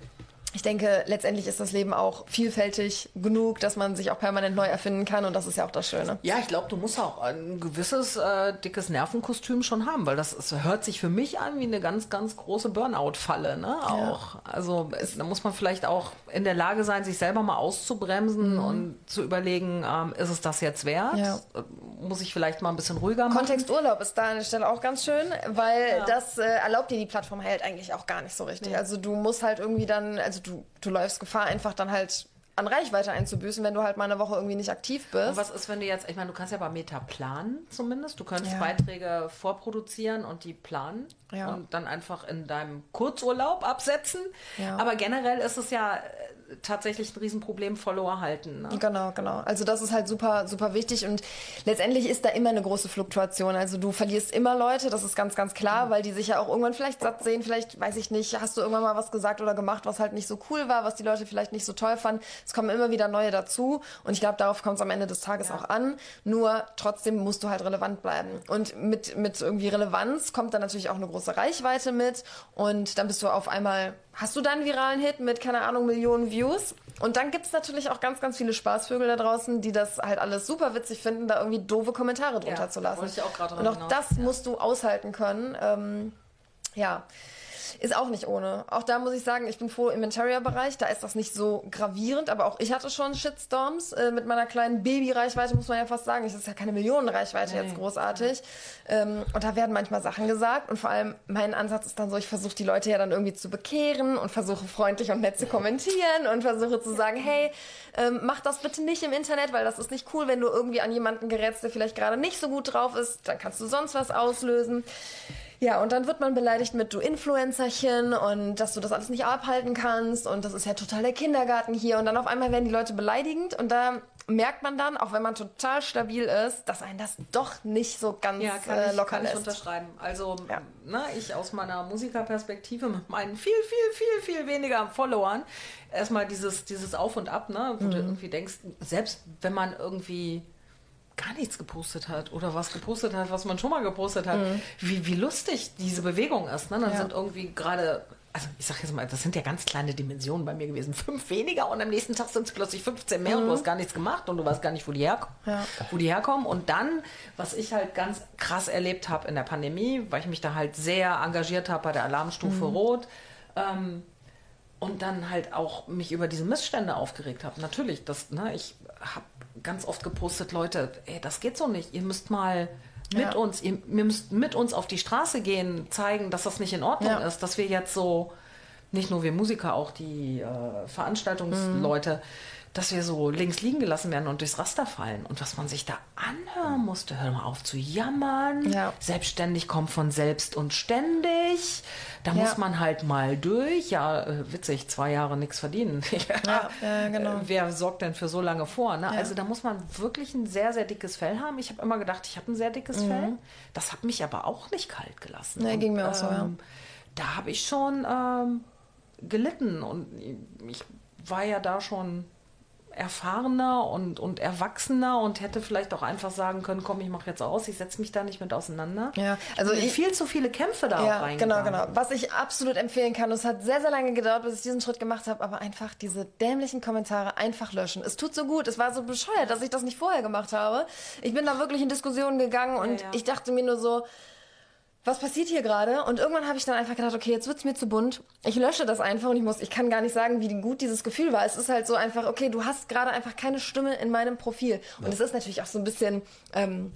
ich denke, letztendlich ist das Leben auch vielfältig genug, dass man sich auch permanent neu erfinden kann und das ist ja auch das Schöne. Ja, ich glaube, du musst auch ein gewisses äh, dickes Nervenkostüm schon haben, weil das, es hört sich für mich an wie eine ganz, ganz große Burnout-Falle. Ne? Auch. Also es, da muss man vielleicht auch in der Lage sein, sich selber mal auszubremsen und zu überlegen, ähm, ist es das jetzt wert? Ja. Äh, Muss ich vielleicht mal ein bisschen ruhiger machen? Kontext Urlaub ist da an der Stelle auch ganz schön, weil das äh, erlaubt dir die Plattform halt eigentlich auch gar nicht so richtig. Also du musst halt irgendwie dann, also du, du läufst Gefahr, einfach dann halt an Reichweite einzubüßen, wenn du halt mal eine Woche irgendwie nicht aktiv bist. Und was ist, wenn du jetzt, ich meine, du kannst ja bei Meta planen zumindest. Du könntest Ja. Beiträge vorproduzieren und die planen Ja. und dann einfach in deinem Kurzurlaub absetzen. Ja. Aber generell ist es ja tatsächlich ein Riesenproblem, Follower halten. Ne? Genau, genau. Also das ist halt super, super wichtig und letztendlich ist da immer eine große Fluktuation. Also du verlierst immer Leute, das ist ganz, ganz klar, weil die sich ja auch irgendwann vielleicht satt sehen, vielleicht, weiß ich nicht, hast du irgendwann mal was gesagt oder gemacht, was halt nicht so cool war, was die Leute vielleicht nicht so toll fanden. Es kommen immer wieder neue dazu und ich glaube, darauf kommt es am Ende des Tages auch an. Nur trotzdem musst du halt relevant bleiben. Und mit, mit irgendwie Relevanz kommt dann natürlich auch eine große Reichweite mit und dann bist du auf einmal, hast du deinen viralen Hit mit, keine Ahnung, Millionen Views und dann gibt's natürlich auch ganz, ganz viele Spaßvögel da draußen, die das halt alles super witzig finden, da irgendwie doofe Kommentare drunter Ja, zu lassen. ich auch Und auch hinaus. das musst du aushalten können. Ähm, ja. Ist auch nicht ohne. Auch da muss ich sagen, ich bin froh im Interior-Bereich, da ist das nicht so gravierend, aber auch ich hatte schon Shitstorms äh, mit meiner kleinen Baby-Reichweite, muss man ja fast sagen. Das ist ja keine Millionen-Reichweite jetzt großartig. Ähm, und da werden manchmal Sachen gesagt und vor allem mein Ansatz ist dann so, ich versuche die Leute ja dann irgendwie zu bekehren und versuche freundlich und nett zu kommentieren und versuche zu sagen, hey, ähm, mach das bitte nicht im Internet, weil das ist nicht cool, wenn du irgendwie an jemanden gerätst, der vielleicht gerade nicht so gut drauf ist, dann kannst du sonst was auslösen. Ja, und dann wird man beleidigt mit du Influencerchen und dass du das alles nicht abhalten kannst und das ist ja total der Kindergarten hier und dann auf einmal werden die Leute beleidigend und da merkt man dann, auch wenn man total stabil ist, dass einen das doch nicht so ganz Ja, kann, äh, ich, locker kann ich lässt. unterschreiben. Also, Ja. ne, ich aus meiner Musikerperspektive mit meinen viel, viel, viel, viel weniger Followern, erstmal dieses, dieses Auf und Ab, ne, wo du Mhm. irgendwie denkst, selbst wenn man irgendwie gar nichts gepostet hat oder was gepostet hat, was man schon mal gepostet hat, wie, wie lustig diese Bewegung ist. Ne? Dann Mhm. Ja. sind irgendwie gerade, also ich sag jetzt mal, das sind ja ganz kleine Dimensionen bei mir gewesen. Fünf weniger und am nächsten Tag sind es plötzlich 15 mehr und du hast gar nichts gemacht und du weißt gar nicht, wo die, herkommen, Mhm. Ja. wo die herkommen. Und dann, was ich halt ganz krass erlebt habe in der Pandemie, weil ich mich da halt sehr engagiert habe bei der Alarmstufe Mhm. Rot, ähm, und dann halt auch mich über diese Missstände aufgeregt habe. Natürlich, das, ne, ich habe ganz oft gepostet, Leute, ey, das geht so nicht. Ihr müsst mal mit Ja. uns, ihr, ihr müsst mit uns auf die Straße gehen, zeigen, dass das nicht in Ordnung Ja. ist, dass wir jetzt so, nicht nur wir Musiker, auch die äh, Veranstaltungsleute, dass wir so links liegen gelassen werden und durchs Raster fallen. Und was man sich da anhören musste, hör mal auf zu jammern. Ja. Selbstständig kommt von selbst und ständig. Da Ja. muss man halt mal durch. Ja, äh, witzig, zwei Jahre nichts verdienen. Ja, ja, genau. Äh, Wer sorgt denn für so lange vor? Ne? Also da muss man wirklich ein sehr, sehr dickes Fell haben. Ich habe immer gedacht, ich habe ein sehr dickes Fell. Das hat mich aber auch nicht kalt gelassen. Mhm. Nee, Und, ging mir auch so, ja. Da habe ich schon ähm, gelitten und ich war ja da schon erfahrener und, und erwachsener und hätte vielleicht auch einfach sagen können, komm, ich mache jetzt aus, ich setze mich da nicht mit auseinander. Ja, also ich viel zu viele Kämpfe da auch Ja, genau, reingegangen. genau. Was ich absolut empfehlen kann, und es hat sehr, sehr lange gedauert, bis ich diesen Schritt gemacht habe, aber einfach diese dämlichen Kommentare einfach löschen. Es tut so gut, es war so bescheuert, dass ich das nicht vorher gemacht habe. Ich bin da wirklich in Diskussionen gegangen und ja. ich dachte mir nur so, was passiert hier gerade? Und irgendwann habe ich dann einfach gedacht, okay, jetzt wird's mir zu bunt. Ich lösche das einfach und ich muss, ich kann gar nicht sagen, wie gut dieses Gefühl war. Es ist halt so einfach, okay, du hast gerade einfach keine Stimme in meinem Profil. Und es ist natürlich auch so ein bisschen ähm,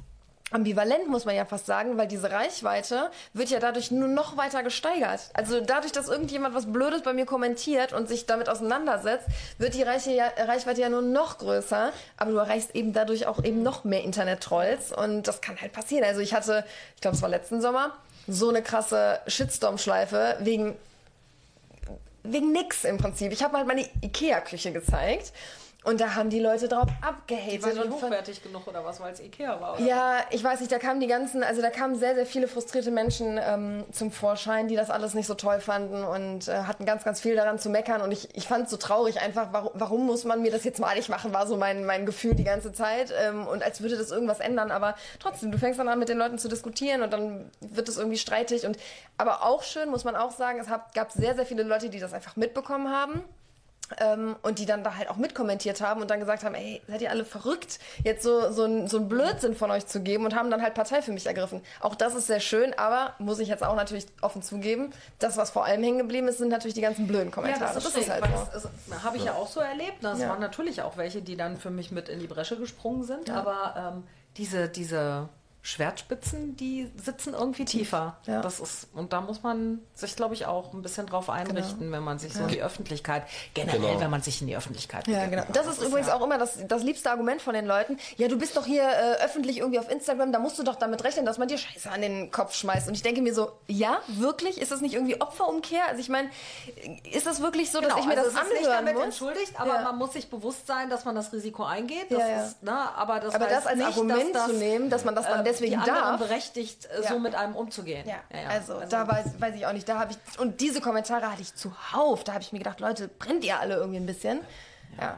ambivalent, muss man ja fast sagen, weil diese Reichweite wird ja dadurch nur noch weiter gesteigert. Also dadurch, dass irgendjemand was Blödes bei mir kommentiert und sich damit auseinandersetzt, wird die Reichweite ja nur noch größer. Aber du erreichst eben dadurch auch eben noch mehr Internet-Trolls und das kann halt passieren. Also ich hatte, ich glaube, es war letzten Sommer, so eine krasse Shitstorm-Schleife wegen wegen nix im Prinzip. Ich habe halt meine Ikea-Küche gezeigt Und da haben die Leute drauf Die abgehatet. nicht Und von, hochwertig genug oder was, weil es Ikea war. Oder? ja, ich weiß nicht, da kamen die ganzen, also da kamen sehr, sehr viele frustrierte Menschen ähm, zum Vorschein, die das alles nicht so toll fanden und äh, hatten ganz, ganz viel daran zu meckern. Und ich, ich fand es so traurig einfach, warum, warum muss man mir das jetzt malig machen, war so mein, mein Gefühl die ganze Zeit. Ähm, und als würde das irgendwas ändern. Aber trotzdem, du fängst dann an, mit den Leuten zu diskutieren und dann wird es irgendwie streitig. Und aber auch schön, muss man auch sagen, es hab, gab sehr, sehr viele Leute, die das einfach mitbekommen haben. Ähm, und die dann da halt auch mitkommentiert haben und dann gesagt haben, ey, seid ihr alle verrückt, jetzt so, so, ein, so ein Blödsinn von euch zu geben und haben dann halt Partei für mich ergriffen. Auch das ist sehr schön, aber muss ich jetzt auch natürlich offen zugeben, das, was vor allem hängen geblieben ist, sind natürlich die ganzen blöden Kommentare. das ist, halt weil so. das, das habe ich ja auch so erlebt. Es Ja. waren natürlich auch welche, die dann für mich mit in die Bresche gesprungen sind, aber ähm, diese, diese Schwertspitzen, die sitzen irgendwie tiefer. Ja. Das ist, und da muss man sich, glaube ich, auch ein bisschen drauf einrichten, wenn man sich so in die Öffentlichkeit, generell, Genau. wenn man sich in die Öffentlichkeit Ja, genau. Das ist übrigens auch immer das, das liebste Argument von den Leuten. Ja, du bist doch hier äh, öffentlich irgendwie auf Instagram, da musst du doch damit rechnen, dass man dir Scheiße an den Kopf schmeißt. Und ich denke mir so, ja, wirklich? Ist das nicht irgendwie Opferumkehr? Also ich meine, ist das wirklich so, dass Genau, ich mir also das ist nicht anhören damit muss? entschuldigt, aber Ja. man muss sich bewusst sein, dass man das Risiko eingeht. Das Ja, ja. Ist, ne, aber das, Aber das als nicht, Argument dass das, zu nehmen, dass man das dann äh, deswegen die anderen darf. berechtigt, äh, Ja. so mit einem umzugehen. Ja, also, da weiß, weiß ich auch nicht. Da habe ich und diese Kommentare hatte ich zuhauf. Da habe ich mir gedacht, Leute, brennt ihr alle irgendwie ein bisschen? Ja,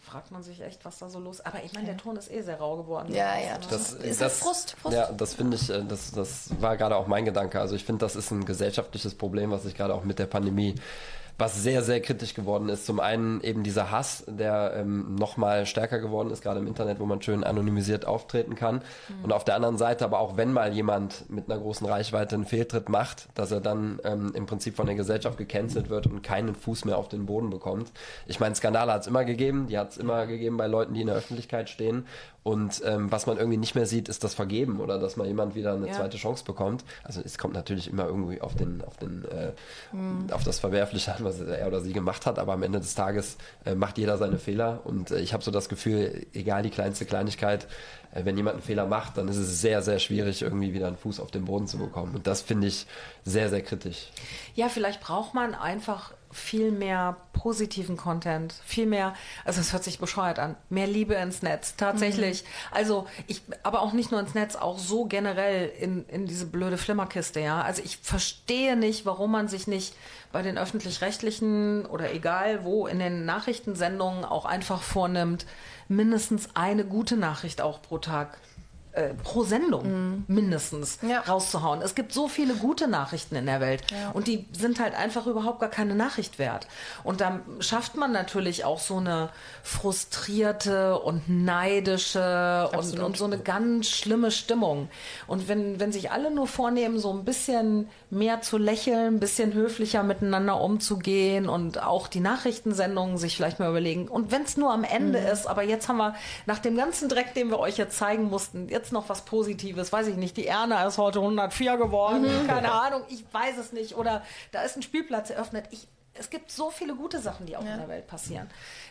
fragt man sich echt, was da so los ist. Aber ich meine, der Ton ist eh sehr rau geworden. ja, ja. Das, ist das, Frust, Frust. Ja, das finde ich, äh, das, das war gerade auch mein Gedanke. Also ich finde, das ist ein gesellschaftliches Problem, was sich gerade auch mit der Pandemie was sehr, sehr kritisch geworden ist. Zum einen eben dieser Hass, der ähm, noch mal stärker geworden ist, gerade im Internet, wo man schön anonymisiert auftreten kann. Und auf der anderen Seite aber auch, wenn mal jemand mit einer großen Reichweite einen Fehltritt macht, dass er dann ähm, im Prinzip von der Gesellschaft gecancelt wird und keinen Fuß mehr auf den Boden bekommt. Ich meine, Skandale hat es immer gegeben, die hat es immer gegeben bei Leuten, die in der Öffentlichkeit stehen. Und ähm, was man irgendwie nicht mehr sieht, ist das Vergeben oder dass mal jemand wieder eine Ja. zweite Chance bekommt. Also es kommt natürlich immer irgendwie auf den, auf den, äh, auf das Verwerfliche an, was er oder sie gemacht hat, aber am Ende des Tages äh, macht jeder seine Fehler und äh, ich habe so das Gefühl, egal die kleinste Kleinigkeit, äh, wenn jemand einen Fehler macht, dann ist es sehr, sehr schwierig, irgendwie wieder einen Fuß auf den Boden zu bekommen. Und das finde ich sehr, sehr kritisch. Ja, vielleicht braucht man einfach viel mehr positiven Content, viel mehr, also es hört sich bescheuert an, mehr Liebe ins Netz, tatsächlich. Also ich, aber auch nicht nur ins Netz, auch so generell in, in diese blöde Flimmerkiste, ja. Also ich verstehe nicht, warum man sich nicht bei den öffentlich-rechtlichen oder egal wo in den Nachrichtensendungen auch einfach vornimmt, mindestens eine gute Nachricht auch pro Tag äh, pro Sendung mindestens Ja. rauszuhauen. Es gibt so viele gute Nachrichten in der Welt und die sind halt einfach überhaupt gar keine Nachricht wert. Und dann schafft man natürlich auch so eine frustrierte und neidische und, und so eine ganz schlimme Stimmung. Und wenn, wenn sich alle nur vornehmen, so ein bisschen mehr zu lächeln, ein bisschen höflicher miteinander umzugehen und auch die Nachrichtensendungen sich vielleicht mal überlegen. Und wenn es nur am Ende ist, aber jetzt haben wir nach dem ganzen Dreck, den wir euch jetzt zeigen mussten, jetzt noch was Positives, weiß ich nicht, die Erna ist heute 104 geworden, keine Ahnung, ich weiß es nicht. Oder da ist ein Spielplatz eröffnet. Ich, es gibt so viele gute Sachen, die auch in der Welt passieren.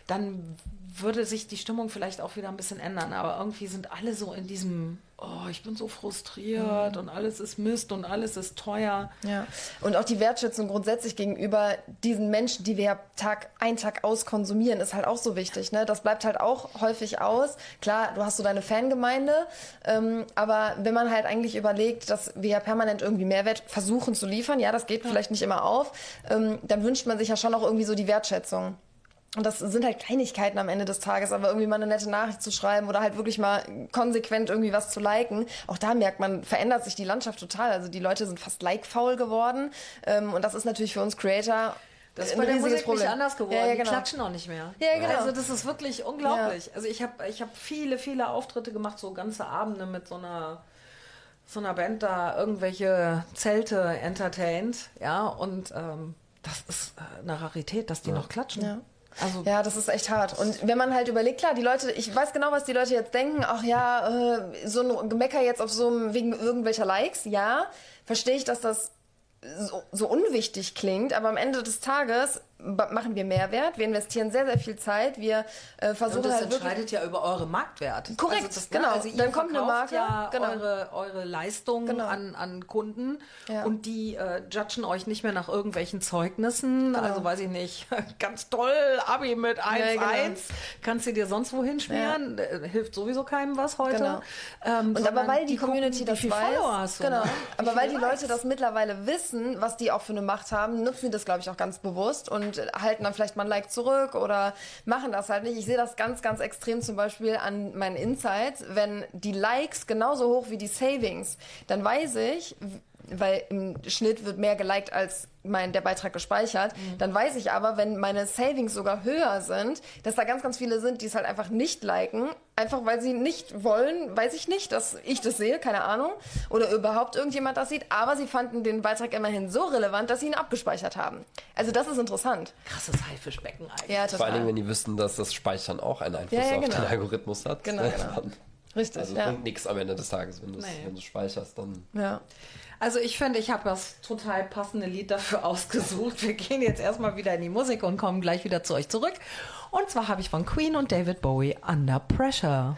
Dann würde sich die Stimmung vielleicht auch wieder ein bisschen ändern. Aber irgendwie sind alle so in diesem, oh, ich bin so frustriert und alles ist Mist und alles ist teuer. Ja. Und auch die Wertschätzung grundsätzlich gegenüber diesen Menschen, die wir ja Tag ein, Tag aus konsumieren, ist halt auch so wichtig. Ne? Das bleibt halt auch häufig aus. Klar, du hast so deine Fangemeinde, ähm, aber wenn man halt eigentlich überlegt, dass wir ja permanent irgendwie Mehrwert versuchen zu liefern, ja, das geht vielleicht nicht immer auf, ähm, dann wünscht man sich ja schon auch irgendwie so die Wertschätzung. Und das sind halt Kleinigkeiten am Ende des Tages, aber irgendwie mal eine nette Nachricht zu schreiben oder halt wirklich mal konsequent irgendwie was zu liken. Auch da merkt man, verändert sich die Landschaft total. Also die Leute sind fast like-faul geworden. Ähm, und das ist natürlich für uns Creator Das ist ein bei der Musik Problem. nicht anders geworden. Ja, ja, Die genau. klatschen auch nicht mehr. Ja, genau. Also das ist wirklich unglaublich. Also ich habe ich hab viele, viele Auftritte gemacht, so ganze Abende mit so einer so einer Band da irgendwelche Zelte entertained, ja, und ähm, das ist äh, eine Rarität, dass die noch klatschen. Ja. Also Ja, das ist echt hart. Und wenn man halt überlegt, klar, die Leute, ich weiß genau, was die Leute jetzt denken. Ach ja, äh, so ein Gemecker jetzt auf so einem, wegen irgendwelcher Likes. Ja, verstehe ich, dass das so, so unwichtig klingt. Aber am Ende des Tages machen wir Mehrwert. Wir investieren sehr, sehr viel Zeit. Wir äh, versuchen Und das halt entscheidet ja über eure Marktwert. Korrekt, also das, genau. Also Dann kommt eine Marke, ja genau. eure, eure Leistung Genau. an, an Kunden Ja. und die äh, judgen euch nicht mehr nach irgendwelchen Zeugnissen. Genau. Also weiß ich nicht, ganz toll, Abi mit 1-1, genau. kannst du dir sonst wohin schmieren. Äh, Hilft sowieso keinem was heute. Genau. Ähm, Und aber weil die, gucken, Community wie das viel weiß, hast du, genau. ne? aber Wie weil die? Leute das mittlerweile wissen, was die auch für eine Macht haben, nutzen die das, glaube ich, auch ganz bewusst und halten dann vielleicht mal ein Like zurück oder machen das halt nicht. Ich sehe das ganz, ganz extrem zum Beispiel an meinen Insights. Wenn die Likes genauso hoch wie die Savings, dann weiß ich, weil im Schnitt wird mehr geliked als mein, der Beitrag gespeichert, Mhm. dann weiß ich aber, wenn meine Savings sogar höher sind, dass da ganz, ganz viele sind, die es halt einfach nicht liken, einfach weil sie nicht wollen, weiß ich nicht, dass ich das sehe, keine Ahnung, oder überhaupt irgendjemand das sieht, aber sie fanden den Beitrag immerhin so relevant, dass sie ihn abgespeichert haben. Also das ist interessant. Krasses Haifischbecken eigentlich. Ja, Vor allen Dingen, total. wenn die wüssten, dass das Speichern auch einen Einfluss Ja, ja, auf genau. den Algorithmus hat. Genau, genau. Richtig, Also ja. bringt nichts am Ende des Tages, wenn du Nee. speicherst, dann. ja. Also ich finde, ich habe das total passende Lied dafür ausgesucht. Wir gehen jetzt erstmal wieder in die Musik und kommen gleich wieder zu euch zurück. Und zwar habe ich von Queen und David Bowie Under Pressure.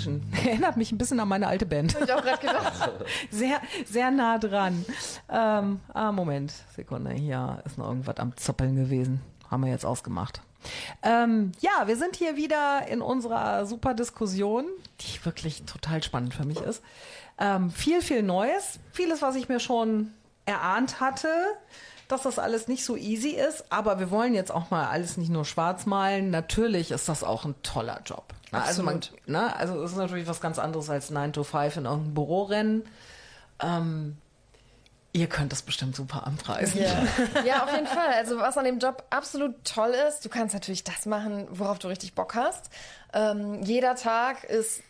Junction. Erinnert mich ein bisschen an meine alte Band. Hab ich auch gerade gedacht. Sehr, sehr nah dran. Ähm, ah, Moment, Sekunde. Hier ist noch irgendwas am Zoppeln gewesen. Haben wir jetzt ausgemacht. Ähm, ja, wir sind hier wieder in unserer super Diskussion, die wirklich total spannend für mich ist. Ähm, viel, viel Neues. Vieles, was ich mir schon erahnt hatte, dass das alles nicht so easy ist. Aber wir wollen jetzt auch mal alles nicht nur schwarz malen. Natürlich ist das auch ein toller Job. Na, Also, man, Absolut. ne, also es ist natürlich was ganz anderes als 9 to 5 in irgendeinem Büro rennen. Ähm, ihr könnt das bestimmt super anpreisen. Ja. ja, auf jeden Fall. Also was an dem Job absolut toll ist, du kannst natürlich das machen, worauf du richtig Bock hast. Ähm, jeder Tag ist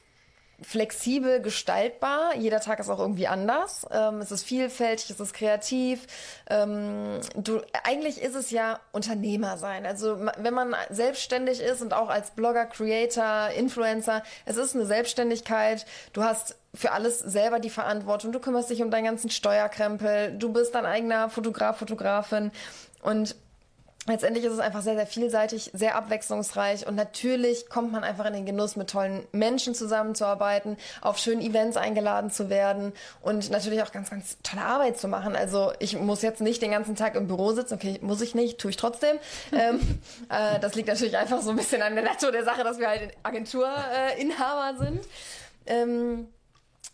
flexibel gestaltbar. Jeder Tag ist auch irgendwie anders. Ähm, es ist vielfältig, es ist kreativ. Ähm, du, eigentlich ist es ja Unternehmer sein. Also wenn man selbstständig ist und auch als Blogger, Creator, Influencer, es ist eine Selbstständigkeit. Du hast für alles selber die Verantwortung. Du kümmerst dich um deinen ganzen Steuerkrempel. Du bist dein eigener Fotograf, Fotografin. Und letztendlich ist es einfach sehr, sehr vielseitig, sehr abwechslungsreich und natürlich kommt man einfach in den Genuss, mit tollen Menschen zusammenzuarbeiten, auf schönen Events eingeladen zu werden und natürlich auch ganz, ganz tolle Arbeit zu machen. Also ich muss jetzt nicht den ganzen Tag im Büro sitzen, okay, muss ich nicht, tue ich trotzdem. ähm, äh, das liegt natürlich einfach so ein bisschen an der Natur der Sache, dass wir halt Agenturinhaber äh, sind. Ähm,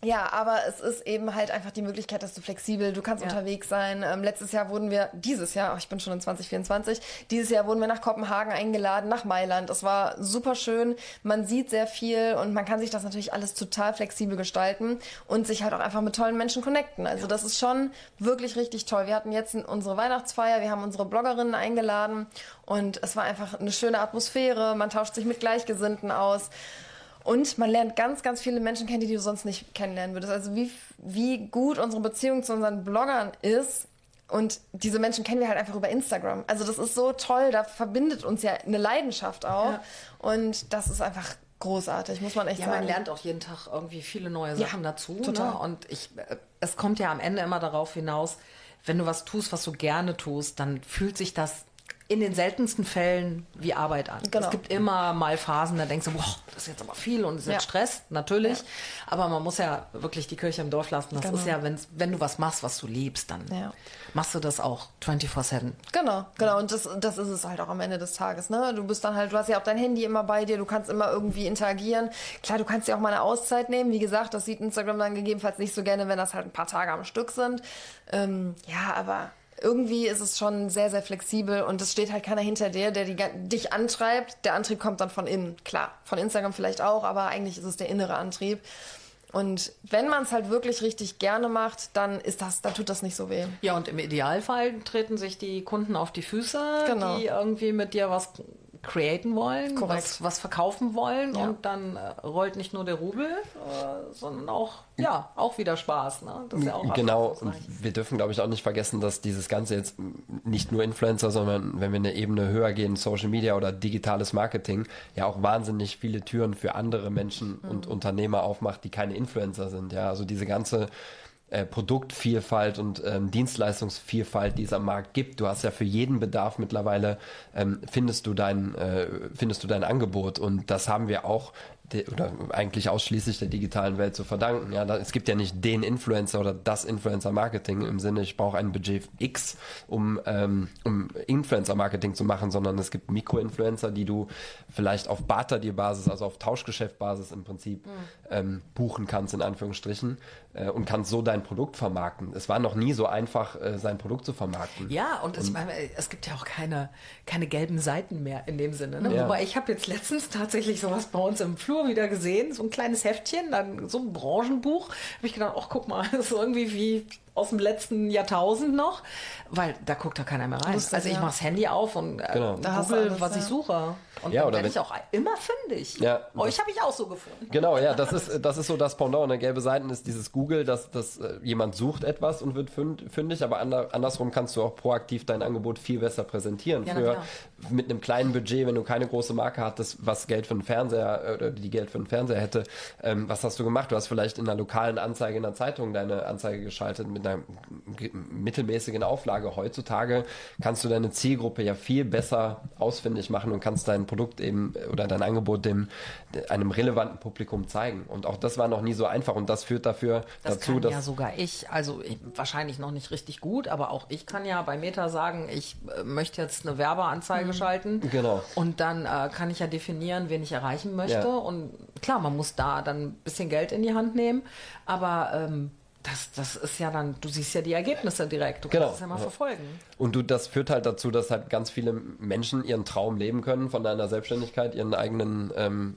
ja, aber es ist eben halt einfach die Möglichkeit, dass du flexibel, du kannst Ja. unterwegs sein. Ähm, letztes Jahr wurden wir, dieses Jahr, oh, ich bin schon in 2024, dieses Jahr wurden wir nach Kopenhagen eingeladen, nach Mailand. Das war super schön. Man sieht sehr viel und man kann sich das natürlich alles total flexibel gestalten und sich halt auch einfach mit tollen Menschen connecten. Also das ist schon wirklich richtig toll. Wir hatten jetzt unsere Weihnachtsfeier, wir haben unsere Bloggerinnen eingeladen und es war einfach eine schöne Atmosphäre. Man tauscht sich mit Gleichgesinnten aus. Und man lernt ganz, ganz viele Menschen kennen, die du sonst nicht kennenlernen würdest. Also wie, wie gut unsere Beziehung zu unseren Bloggern ist. Und diese Menschen kennen wir halt einfach über Instagram. Also das ist so toll, da verbindet uns ja eine Leidenschaft auch. Ja. Und das ist einfach großartig, muss man echt Ja, sagen. man lernt auch jeden Tag irgendwie viele neue Ja, Sachen dazu. total. Ne? Und ich, äh, es kommt ja am Ende immer darauf hinaus, wenn du was tust, was du gerne tust, dann fühlt sich das in den seltensten Fällen wie Arbeit an. Genau. Es gibt immer mal Phasen, da denkst du, boah, das ist jetzt aber viel und es ist Ja. jetzt Stress, natürlich. Aber man muss ja wirklich die Kirche im Dorf lassen. Das Genau. ist ja, wenn's, wenn du was machst, was du liebst, dann Ja. machst du das auch 24-7. Genau, genau. Und das, das ist es halt auch am Ende des Tages. Ne? Du bist dann halt, du hast ja auch dein Handy immer bei dir, du kannst immer irgendwie interagieren. Klar, du kannst dir auch mal eine Auszeit nehmen. Wie gesagt, das sieht Instagram dann gegebenenfalls nicht so gerne, wenn das halt ein paar Tage am Stück sind. Ähm, ja, aber irgendwie ist es schon sehr, sehr flexibel und es steht halt keiner hinter dir, der die, dich antreibt. Der Antrieb kommt dann von innen. Klar, von Instagram vielleicht auch, aber eigentlich ist es der innere Antrieb. Und wenn man es halt wirklich richtig gerne macht, dann ist das, dann tut das nicht so weh. Ja, und im Idealfall treten sich die Kunden auf die Füße, Genau. die irgendwie mit dir was createn wollen, Korrekt. was, was verkaufen wollen Ja. und dann äh, rollt nicht nur der Rubel, äh, sondern auch, ja, auch wieder Spaß. Ne? Das ist ja auch Genau, und abwechslungsreich. wir dürfen, glaube ich, auch nicht vergessen, dass dieses Ganze jetzt nicht nur Influencer, sondern wenn wir eine Ebene höher gehen, Social Media oder digitales Marketing, ja auch wahnsinnig viele Türen für andere Menschen und Unternehmer aufmacht, die keine Influencer sind. Ja, also diese ganze äh, Produktvielfalt und ähm, Dienstleistungsvielfalt, die es am Markt gibt. Du hast ja für jeden Bedarf mittlerweile ähm, findest du dein äh, findest du dein Angebot und das haben wir auch de, oder eigentlich ausschließlich der digitalen Welt zu verdanken. Ja, da, es gibt ja nicht den Influencer oder das Influencer-Marketing im Sinne, ich brauche ein Budget X, um, ähm, um Influencer-Marketing zu machen, sondern es gibt Mikroinfluencer, die du vielleicht auf Barter-Deal-Basis, also auf Tauschgeschäft-Basis im Prinzip ähm, buchen kannst, in Anführungsstrichen, äh, und kannst so dein Produkt vermarkten. Es war noch nie so einfach, äh, sein Produkt zu vermarkten. Ja, und, es, ich meine, es gibt ja auch keine, keine gelben Seiten mehr in dem Sinne. Ne? Ja. Wobei ich habe jetzt letztens tatsächlich sowas bei uns im Flur wieder gesehen, so ein kleines Heftchen, dann so ein Branchenbuch. Habe ich gedacht, ach guck mal, das ist irgendwie wie aus dem letzten Jahrtausend noch, weil da guckt da keiner mehr rein. Lustig, also ich ja. mach's Handy auf und äh, Genau. Da hast du google, alles, was ja. ich suche. Und Ja, dann werde wenn- ich auch immer fündig. Ja, Euch habe ich auch so gefunden. Genau, ja, das ist, das ist so das Pendant. Ne? Gelbe Seiten ist dieses Google, dass, dass äh, jemand sucht etwas und wird fünd, fündig, aber ander, andersrum kannst du auch proaktiv dein Angebot viel besser präsentieren. Ja, klar. Mit einem kleinen Budget, wenn du keine große Marke hattest, was Geld für einen Fernseher äh, oder die Geld für einen Fernseher hätte, ähm, was hast du gemacht? Du hast vielleicht in einer lokalen Anzeige in der Zeitung deine Anzeige geschaltet mit einer ge- mittelmäßigen Auflage. Heutzutage kannst du deine Zielgruppe ja viel besser ausfindig machen und kannst dein Produkt eben äh, oder dein Angebot dem einem relevanten Publikum zeigen. Und auch das war noch nie so einfach und das führt dafür Das dazu, kann dass ja sogar ich, also ich, wahrscheinlich noch nicht richtig gut, aber auch ich kann ja bei Meta sagen, ich äh, möchte jetzt eine Werbeanzeige schalten. Genau. Und dann äh, kann ich ja definieren, wen ich erreichen möchte. Ja. Und klar, man muss da dann ein bisschen Geld in die Hand nehmen, aber ähm, das, das ist ja dann, du siehst ja die Ergebnisse direkt, du Genau. kannst es ja mal verfolgen. Und du, das führt halt dazu, dass halt ganz viele Menschen ihren Traum leben können von einer Selbstständigkeit, ihren eigenen ähm,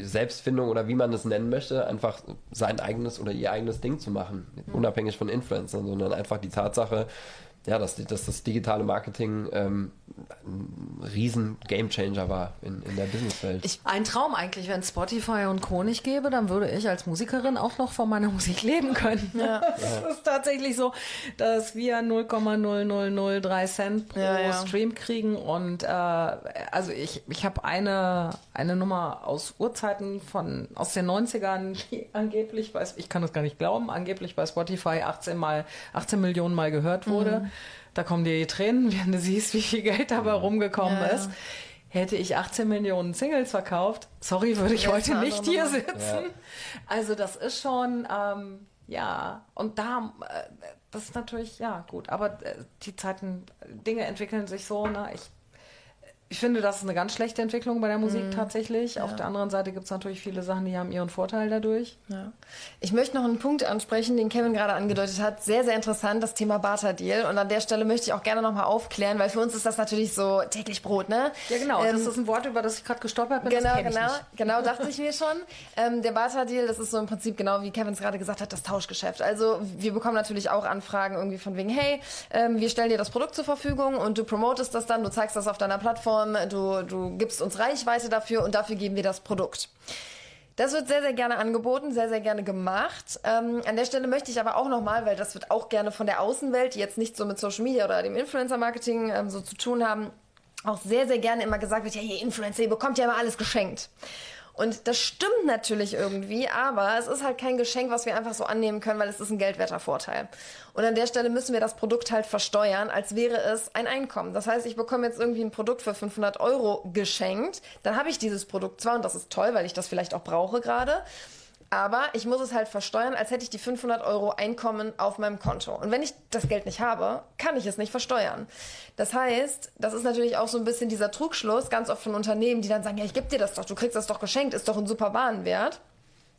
Selbstfindung oder wie man es nennen möchte, einfach sein eigenes oder ihr eigenes Ding zu machen, unabhängig von Influencern, sondern einfach die Tatsache, ja, dass, die, dass das digitale Marketing ähm, ein riesen Gamechanger war in, in der Businesswelt. Ein Traum eigentlich, wenn es Spotify und Co. nicht gäbe, dann würde ich als Musikerin auch noch von meiner Musik leben können. Das ist tatsächlich so, dass wir 0,0003 Cent pro Ja, ja. Stream kriegen und äh, also ich, ich habe eine, eine Nummer aus Urzeiten von aus den 90ern, die angeblich, weiß, ich kann das gar nicht glauben, angeblich bei Spotify 18 mal 18 Millionen Mal gehört wurde. Mhm. Da kommen dir die Tränen, wenn du siehst, wie viel Geld dabei rumgekommen Ja, ist. Hätte ich 18 Millionen Singles verkauft, sorry, würde ich Ja, heute nicht hier Nummer. sitzen. Also das ist schon, ähm, ja, und da, äh, das ist natürlich, ja, gut, aber äh, die Zeiten, Dinge entwickeln sich so, ne, ich, ich finde, das ist eine ganz schlechte Entwicklung bei der Musik Mhm. tatsächlich. Auf der anderen Seite gibt es natürlich viele Sachen, die haben ihren Vorteil dadurch. Ja. Ich möchte noch einen Punkt ansprechen, den Kevin gerade angedeutet hat. Sehr, sehr interessant, das Thema Barter-Deal. Und an der Stelle möchte ich auch gerne nochmal aufklären, weil für uns ist das natürlich so täglich Brot, ne? Ja, genau, Ähm, das ist ein Wort, über das ich gerade gestolpert bin. Genau, das kenn ich genau, nicht. genau, dachte ich mir schon. Ähm, der Barter-Deal, das ist so im Prinzip genau wie Kevin es gerade gesagt hat, das Tauschgeschäft. Also wir bekommen natürlich auch Anfragen irgendwie von wegen, hey, ähm, wir stellen dir das Produkt zur Verfügung und du promotest das dann, du zeigst das auf deiner Plattform, du, du gibst uns Reichweite dafür und dafür geben wir das Produkt. Das wird sehr, sehr gerne angeboten, sehr, sehr gerne gemacht. Ähm, an der Stelle möchte ich aber auch nochmal, weil das wird auch gerne von der Außenwelt, die jetzt nicht so mit Social Media oder dem Influencer-Marketing ähm, so zu tun haben, auch sehr, sehr gerne immer gesagt wird, ja, ihr Influencer, ihr bekommt ja immer alles geschenkt. Und das stimmt natürlich irgendwie, aber es ist halt kein Geschenk, was wir einfach so annehmen können, weil es ist ein geldwerter Vorteil. Und an der Stelle müssen wir das Produkt halt versteuern, als wäre es ein Einkommen. Das heißt, ich bekomme jetzt irgendwie ein Produkt für 500 Euro geschenkt, dann habe ich dieses Produkt zwar und das ist toll, weil ich das vielleicht auch brauche gerade, aber ich muss es halt versteuern, als hätte ich die 500 Euro Einkommen auf meinem Konto. Und wenn ich das Geld nicht habe, kann ich es nicht versteuern. Das heißt, das ist natürlich auch so ein bisschen dieser Trugschluss, ganz oft von Unternehmen, die dann sagen, ja, ich gebe dir das doch, du kriegst das doch geschenkt, ist doch ein super Warenwert.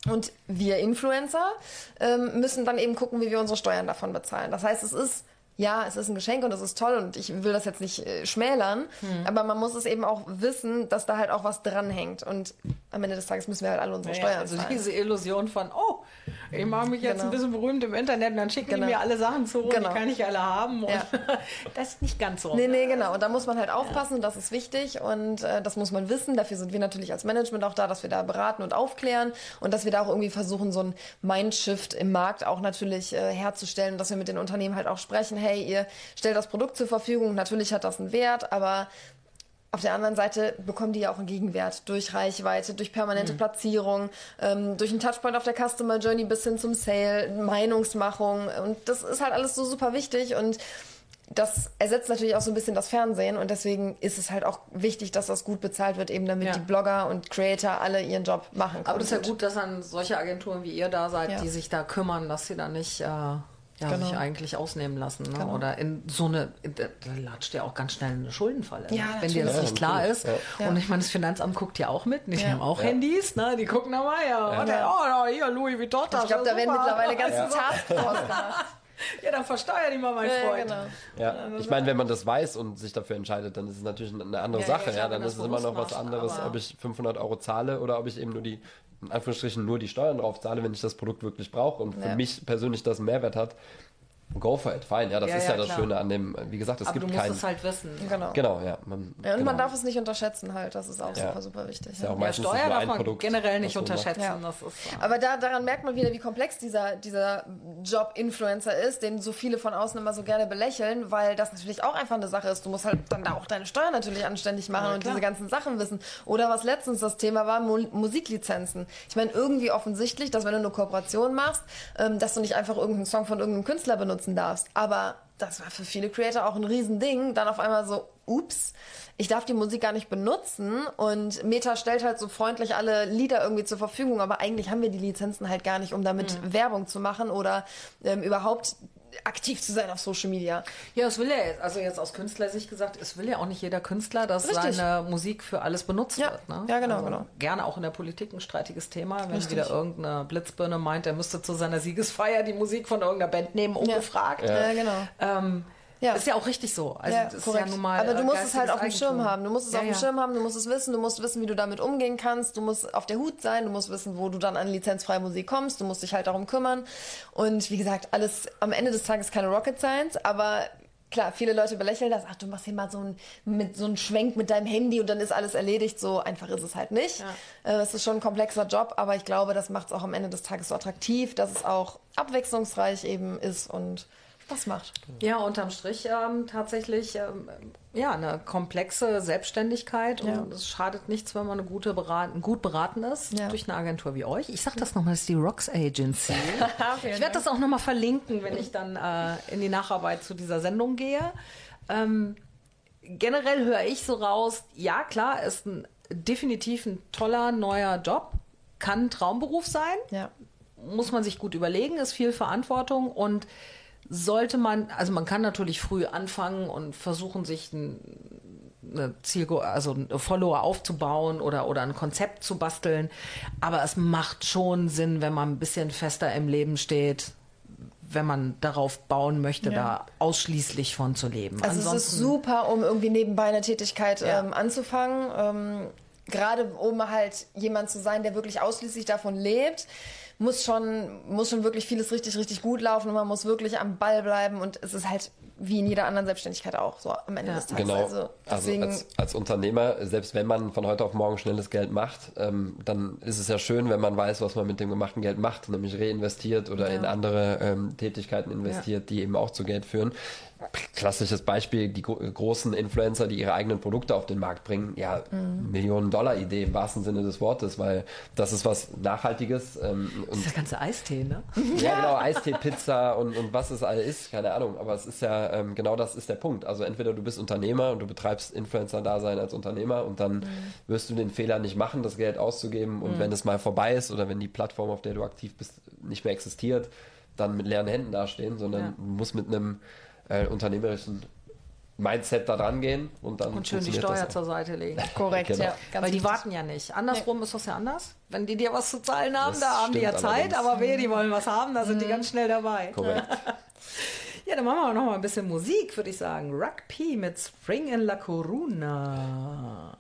Und wir Influencer ähm, müssen dann eben gucken, wie wir unsere Steuern davon bezahlen. Das heißt, es ist ja, es ist ein Geschenk und es ist toll und ich will das jetzt nicht äh, schmälern, aber man muss es eben auch wissen, dass da halt auch was dranhängt und am Ende des Tages müssen wir halt alle unsere Ja, Steuern also zahlen. diese Illusion von, oh, ich mache mich jetzt Genau. ein bisschen berühmt im Internet und dann schicken Genau. die mir alle Sachen zu Genau. die kann ich alle haben. Ja. das ist nicht ganz so. Nee, nee, genau. Und da muss man halt aufpassen, das ist wichtig und äh, das muss man wissen. Dafür sind wir natürlich als Management auch da, dass wir da beraten und aufklären und dass wir da auch irgendwie versuchen, so ein Mindshift im Markt auch natürlich äh, herzustellen, dass wir mit den Unternehmen halt auch sprechen, hey, ihr stellt das Produkt zur Verfügung, natürlich hat das einen Wert, aber auf der anderen Seite bekommen die ja auch einen Gegenwert durch Reichweite, durch permanente Platzierung, ähm, durch einen Touchpoint auf der Customer Journey bis hin zum Sale, Meinungsmachung. Und das ist halt alles so super wichtig und das ersetzt natürlich auch so ein bisschen das Fernsehen und deswegen ist es halt auch wichtig, dass das gut bezahlt wird, eben damit Ja. die Blogger und Creator alle ihren Job machen können. Aber das ist ja gut, dass dann solche Agenturen wie ihr da seid, Ja. die sich da kümmern, dass sie da nicht äh, ja, Genau. sich eigentlich ausnehmen lassen. Ne? Genau. Oder in so eine, da, latscht ja auch ganz schnell eine Schuldenfalle. ne? Ja, Wenn dir das natürlich. nicht klar ist. Ja. Und ich meine, das Finanzamt guckt ja auch mit. Die Ja. haben auch Ja. Handys, ne? Die gucken da mal, ja. Und dann, oh, ja, hier, Louis Vuitton. ich glaube, da werden mittlerweile ganze Taskforce gemacht. Ja, dann versteuer die mal, mein Ja, Freund. genau. Ja, ich meine, wenn man das weiß und sich dafür entscheidet, dann ist es natürlich eine andere Ja, ja, Sache. Ja, dann ist es immer noch was anderes, ob ich 500 Euro zahle oder ob ich eben nur die, in Anführungsstrichen, nur die Steuern drauf zahle, wenn ich das Produkt wirklich brauche und für Ja. mich persönlich das einen Mehrwert hat. Go for it, fine. Ja, das Ja, ist ja, ja, das klar. Schöne an dem, wie gesagt, es Aber gibt du musst keinen. es halt wissen. Genau. Genau, ja. Man, Ja, und genau. man darf es nicht unterschätzen halt, das ist auch Ja. super, super wichtig. Ist ja auch meistens Steuer darf man Produkt, generell nicht unterschätzen. Ja. Das ist, Aber da, daran merkt man wieder, wie komplex dieser, dieser Job Influencer ist, den so viele von außen immer so gerne belächeln, weil das natürlich auch einfach eine Sache ist. Du musst halt dann da auch deine Steuern natürlich anständig machen und diese ganzen Sachen wissen. Oder was letztens das Thema war, Mu Musiklizenzen. Ich meine, irgendwie offensichtlich, dass wenn du eine Kooperation machst, ähm, dass du nicht einfach irgendeinen Song von irgendeinem Künstler benutzen darfst. Aber das war für viele Creator auch ein Riesending. Dann auf einmal so, ups, ich darf die Musik gar nicht benutzen und Meta stellt halt so freundlich alle Lieder irgendwie zur Verfügung, aber eigentlich haben wir die Lizenzen halt gar nicht, um damit Mhm. Werbung zu machen oder ähm, überhaupt aktiv zu sein auf Social Media. Ja, es will ja, jetzt- also jetzt aus Künstlersicht gesagt, es will ja auch nicht jeder Künstler, dass Richtig. seine Musik für alles benutzt Ja. wird. Ne? Ja, genau, also genau. Gerne auch in der Politik ein streitiges Thema, wenn Richtig. wieder irgendeine Blitzbirne meint, der müsste zu seiner Siegesfeier die Musik von irgendeiner Band nehmen, ungefragt. Ja, genau. Ähm, Ja. Ist ja auch richtig so. Also ja, das ist korrekt. ja nun mal. Aber du äh, musst es halt auf dem Schirm haben. Du musst es Ja, auf dem ja. Schirm haben, du musst es wissen, du musst wissen, wie du damit umgehen kannst, du musst auf der Hut sein, du musst wissen, wo du dann an lizenzfreie Musik kommst, du musst dich halt darum kümmern. Und wie gesagt, alles am Ende des Tages keine Rocket Science, aber klar, viele Leute belächeln das, ach, du machst hier mal so ein, mit, so einen Schwenk mit deinem Handy und dann ist alles erledigt. So einfach ist es halt nicht. Äh, Es ist schon ein komplexer Job, aber ich glaube, das macht es auch am Ende des Tages so attraktiv, dass es auch abwechslungsreich eben ist und Spaß macht. Ja, unterm Strich ähm, tatsächlich ähm, ja eine komplexe Selbstständigkeit Ja. und es schadet nichts, wenn man eine gute beraten, gut beraten ist Ja. durch eine Agentur wie euch. Ich sag das nochmal, das ist die Rocks Agency. ich werde das auch nochmal verlinken, wenn ich dann äh, in die Nacharbeit zu dieser Sendung gehe. Ähm, generell höre ich so raus, ja klar, ist ein definitiv ein toller neuer Job, kann ein Traumberuf sein Ja. muss man sich gut überlegen, ist viel Verantwortung und sollte man, also man kann natürlich früh anfangen und versuchen, sich ein, eine Zielgru also eine Follower aufzubauen oder, oder ein Konzept zu basteln. Aber es macht schon Sinn, wenn man ein bisschen fester im Leben steht, wenn man darauf bauen möchte, da ausschließlich von zu leben. Also es ist super, um irgendwie nebenbei eine Tätigkeit Ja. ähm, anzufangen. Ähm, Gerade um halt jemand zu sein, der wirklich ausschließlich davon lebt, muss schon, muss schon wirklich vieles richtig, richtig gut laufen und man muss wirklich am Ball bleiben und es ist halt wie in jeder anderen Selbstständigkeit auch, so am Ende Ja. des Tages. Genau. Also Also, deswegen, als, als Unternehmer, selbst wenn man von heute auf morgen schnelles Geld macht, ähm, dann ist es ja schön, wenn man weiß, was man mit dem gemachten Geld macht, nämlich reinvestiert oder in andere ähm, Tätigkeiten investiert, die eben auch zu Geld führen. Klassisches Beispiel, die gro großen Influencer, die ihre eigenen Produkte auf den Markt bringen, ja, Mhm. Millionen-Dollar-Idee im wahrsten Sinne des Wortes, weil das ist was Nachhaltiges ähm, Das ist der ganze Eistee, ne? ja, genau, Eistee, Pizza und, und was es alles ist, keine Ahnung. Aber es ist ja, ähm, genau das ist der Punkt. Also entweder du bist Unternehmer und du betreibst Influencer-Dasein als Unternehmer und dann wirst du den Fehler nicht machen, das Geld auszugeben. Und wenn es mal vorbei ist oder wenn die Plattform, auf der du aktiv bist, nicht mehr existiert, dann mit leeren Händen dastehen, sondern Ja. du musst mit einem äh, unternehmerischen Mindset da dran gehen und dann Und schön die Steuer zur Seite legen. korrekt, genau. ja. Ganz Weil die warten ja nicht. Andersrum ist das ja anders. Wenn die dir was zu zahlen haben, Das da haben die ja Zeit, allerdings. aber wehe, die wollen was haben, da sind Mhm. die ganz schnell dabei. Korrekt. Ja, dann machen wir noch mal ein bisschen Musik, würde ich sagen. P mit Spring in La Coruna.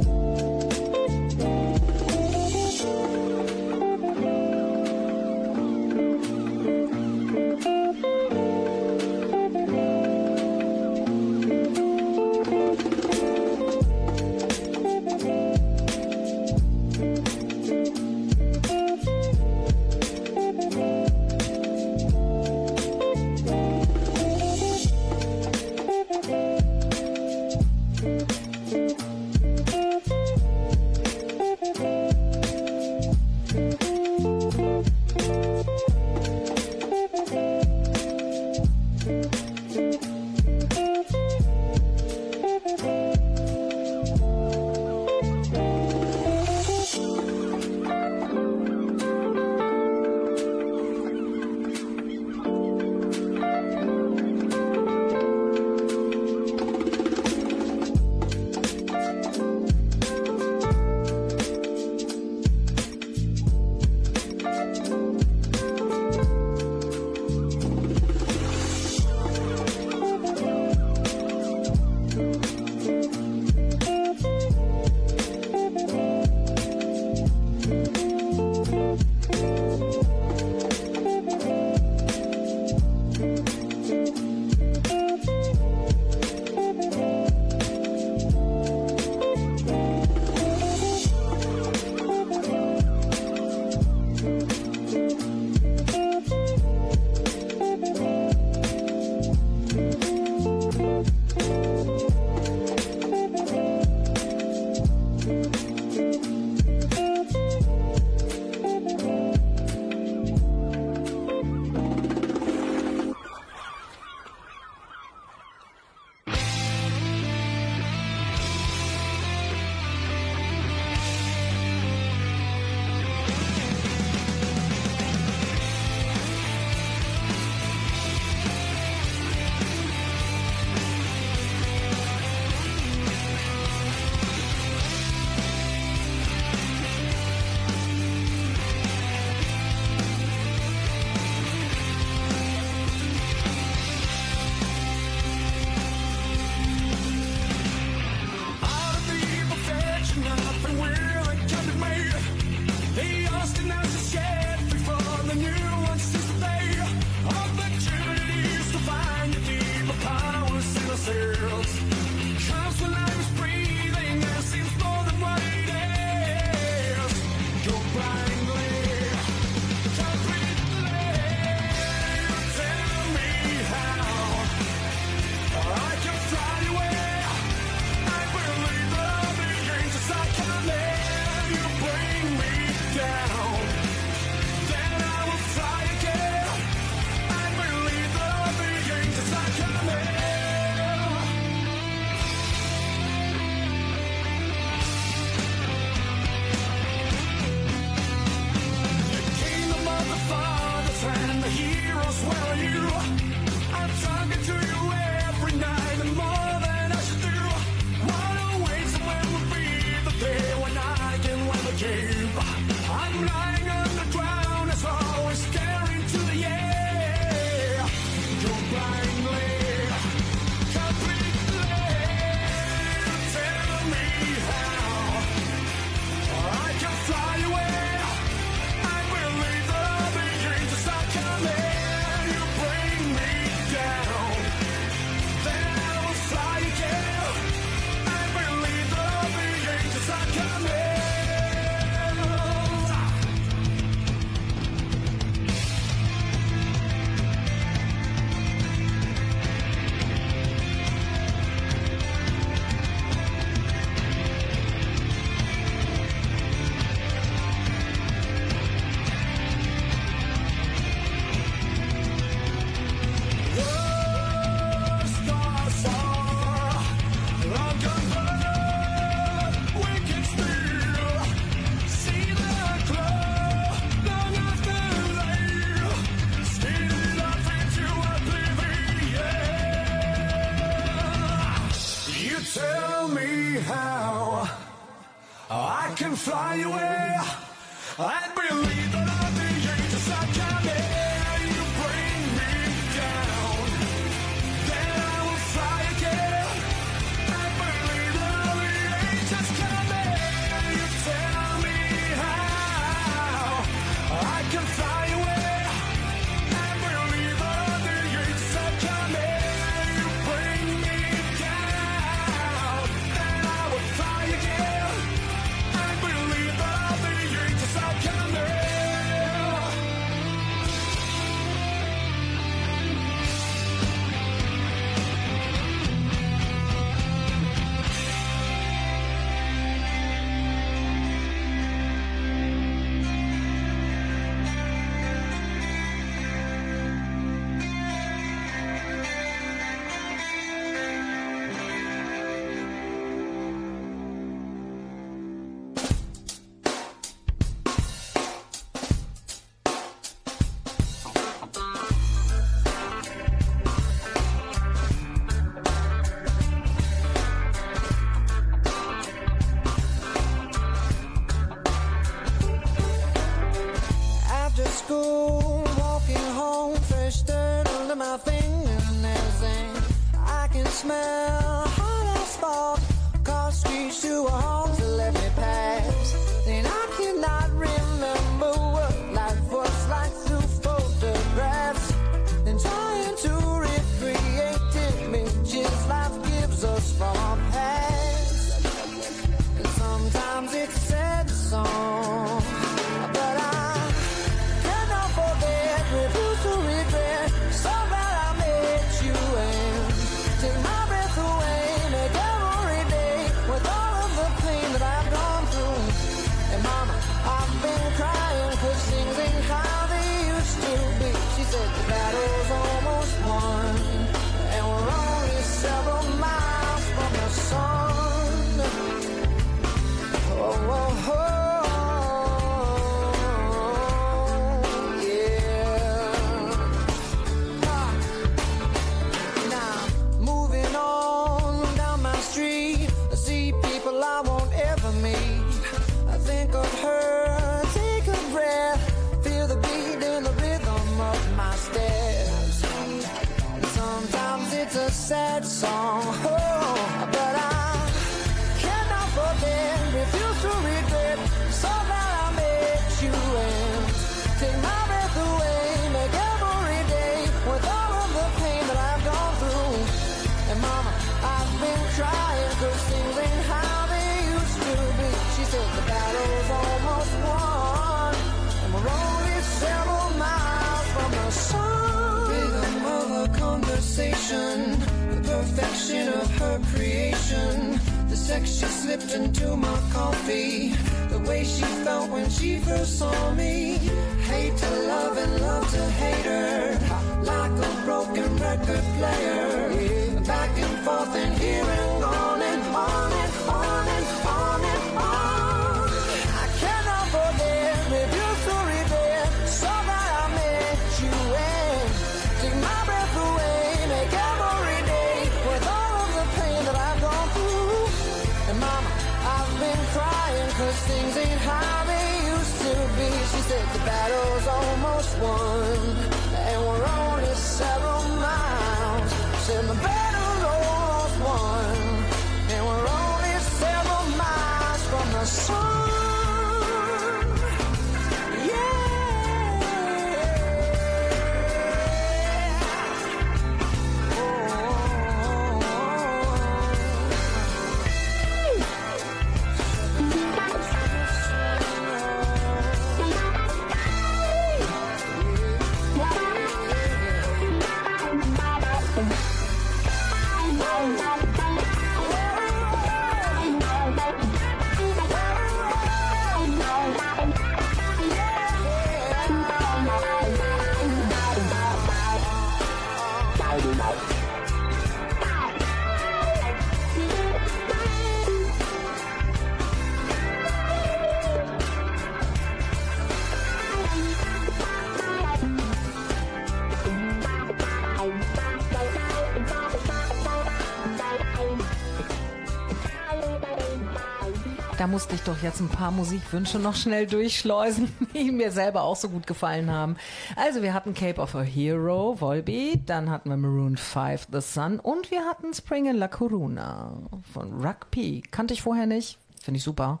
Musste ich doch jetzt ein paar Musikwünsche noch schnell durchschleusen, die mir selber auch so gut gefallen haben. Also wir hatten Cape of a Hero, Volbeat, dann hatten wir Maroon 5, The Sun und wir hatten Spring in La Coruna von Rugby. Kannte ich vorher nicht, finde ich super.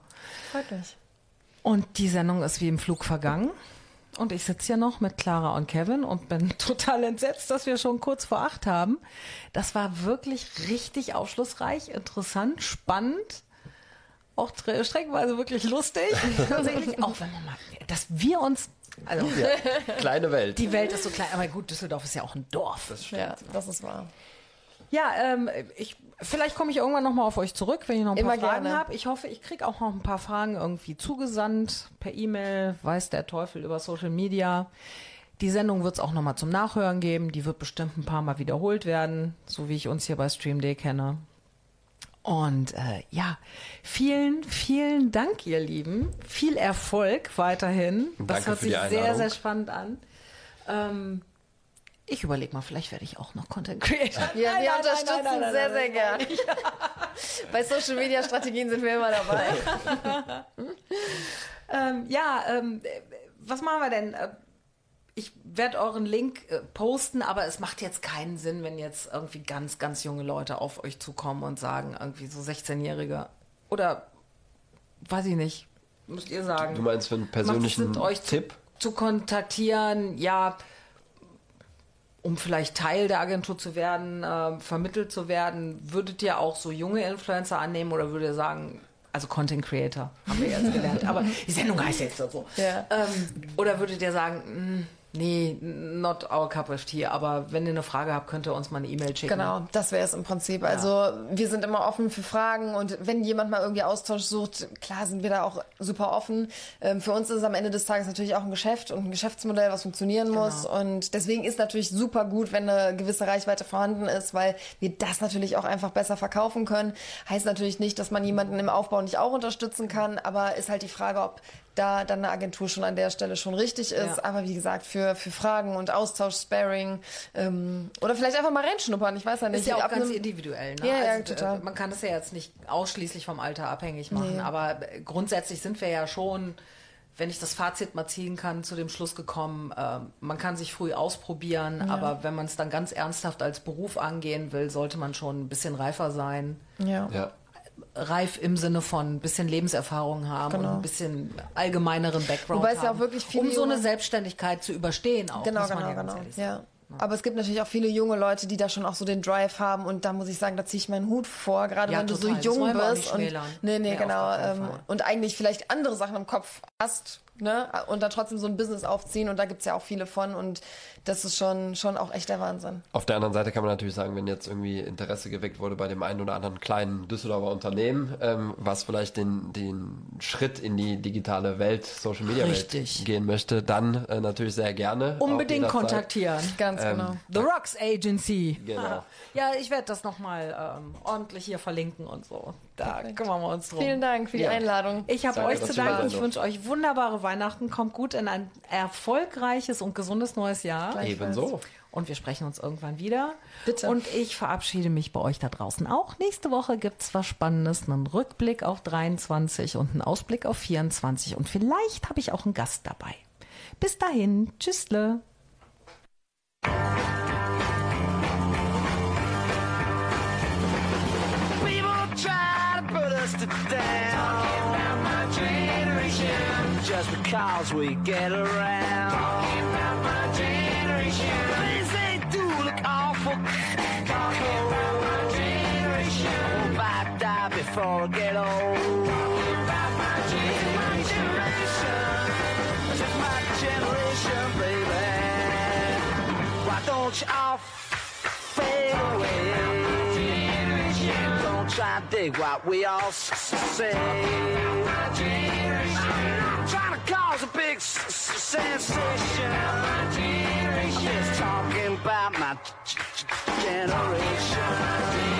Freut mich. Und die Sendung ist wie im Flug vergangen. Und ich sitze hier noch mit Clara und Kevin und bin total entsetzt, dass wir schon kurz vor acht haben. Das war wirklich richtig aufschlussreich, interessant, spannend, auch tre- streckenweise wirklich lustig. Tatsächlich, auch wenn man mal, dass wir uns, also Kleine Welt. die Welt ist so klein, aber gut, Düsseldorf ist ja auch ein Dorf. Ja, das ist wahr. Ja, ähm, ich, vielleicht komme ich irgendwann nochmal auf euch zurück, wenn ich noch ein Immer paar Fragen habe. Ich hoffe, ich kriege auch noch ein paar Fragen irgendwie zugesandt, per E-Mail, weiß der Teufel über Social Media. Die Sendung wird es auch nochmal zum Nachhören geben. Die wird bestimmt ein paar Mal wiederholt werden, so wie ich uns hier bei Stream Day kenne. Und äh, ja, vielen, vielen Dank, ihr Lieben. Viel Erfolg weiterhin. Das Danke hört für sich die sehr, sehr spannend an. Ähm, ich überlege mal, vielleicht werde ich auch noch Content Creator. Ja, Nein, wir nein, unterstützen nein, nein, nein, sehr, sehr gern. Bei Social Media Strategien sind wir immer dabei. Ähm, ja, ähm, äh, was machen wir denn? Ich werde euren Link äh, posten, aber es macht jetzt keinen Sinn, wenn jetzt irgendwie ganz, ganz junge Leute auf euch zukommen und sagen, irgendwie so 16-Jährige oder weiß ich nicht, müsst ihr sagen. Du meinst für einen persönlichen Sinn, euch Tipp? Zu, zu kontaktieren, ja, um vielleicht Teil der Agentur zu werden, äh, vermittelt zu werden, würdet ihr auch so junge Influencer annehmen oder würdet ihr sagen, also Content Creator, haben wir jetzt gelernt, aber die Sendung heißt jetzt so. Ja. Ähm, oder würdet ihr sagen, "Mm, nee, not our cup of tea, aber wenn ihr eine Frage habt, könnt ihr uns mal eine E-Mail schicken. Genau, das wäre es im Prinzip. Also wir sind immer offen für Fragen und wenn jemand mal irgendwie Austausch sucht, klar sind wir da auch super offen. Ähm, für uns ist es am Ende des Tages natürlich auch ein Geschäft und ein Geschäftsmodell, was funktionieren muss. Und deswegen ist natürlich super gut, wenn eine gewisse Reichweite vorhanden ist, weil wir das natürlich auch einfach besser verkaufen können. Heißt natürlich nicht, dass man jemanden im Aufbau nicht auch unterstützen kann, aber ist halt die Frage, ob da dann eine Agentur schon an der Stelle schon richtig ist. Ja. Aber wie gesagt, für, für Fragen und Austausch, Sparing ähm, oder vielleicht einfach mal reinschnuppern, ich weiß ja nicht. Ist ja auch ganz einem- individuell. Ne? Ja, ja, also, total. äh, Man kann das ja jetzt nicht ausschließlich vom Alter abhängig machen, Nee. aber äh, grundsätzlich sind wir ja schon, wenn ich das Fazit mal ziehen kann, zu dem Schluss gekommen, äh, man kann sich früh ausprobieren, aber wenn man es dann ganz ernsthaft als Beruf angehen will, sollte man schon ein bisschen reifer sein. Ja. Ja. Reif im Sinne von ein bisschen Lebenserfahrung haben und ein bisschen allgemeineren Background Genau. Wobei es ja auch wirklich viele um so eine Selbstständigkeit zu überstehen auch. Genau, genau, ja genau. Ja. Aber es gibt natürlich auch viele junge Leute, die da schon auch so den Drive haben und da muss ich sagen, da ziehe ich meinen Hut vor, gerade Ja, wenn du total. so Das jung bist und nee, nee, auf genau ähm, und eigentlich vielleicht andere Sachen im Kopf hast, ne, und da trotzdem so ein Business aufziehen und da gibt's ja auch viele von und das ist schon schon auch echt der Wahnsinn. Auf der anderen Seite kann man natürlich sagen, wenn jetzt irgendwie Interesse geweckt wurde bei dem einen oder anderen kleinen Düsseldorfer Unternehmen, ähm, was vielleicht den, den Schritt in die digitale Welt, Social Media Richtig. Welt gehen möchte, dann äh, natürlich sehr gerne. Unbedingt kontaktieren. Ganz genau. The Rocks Agency. Genau. Ja, ich werde das nochmal ähm, ordentlich hier verlinken und so. Da kümmern wir uns drum. Vielen Dank für die Ja. Einladung. Ich habe euch zu danken. Ich wünsche euch wunderbare Weihnachten. Kommt gut in ein erfolgreiches und gesundes neues Jahr. Ebenso. Und wir sprechen uns irgendwann wieder. Bitte. Und ich verabschiede mich bei euch da draußen auch. Nächste Woche gibt's was Spannendes, einen Rückblick auf 23 und einen Ausblick auf 24. Und vielleicht habe ich auch einen Gast dabei. Bis dahin, tschüssle. To down. Just because we get around. Talking about my generation. Things they do look awful. Talking about my generation. Hope I die before I get old. Talking my generation. Just my generation, baby. Why don't you all try to dig what we all say. Trying to cause a big sensation. I'm just talking about my generation.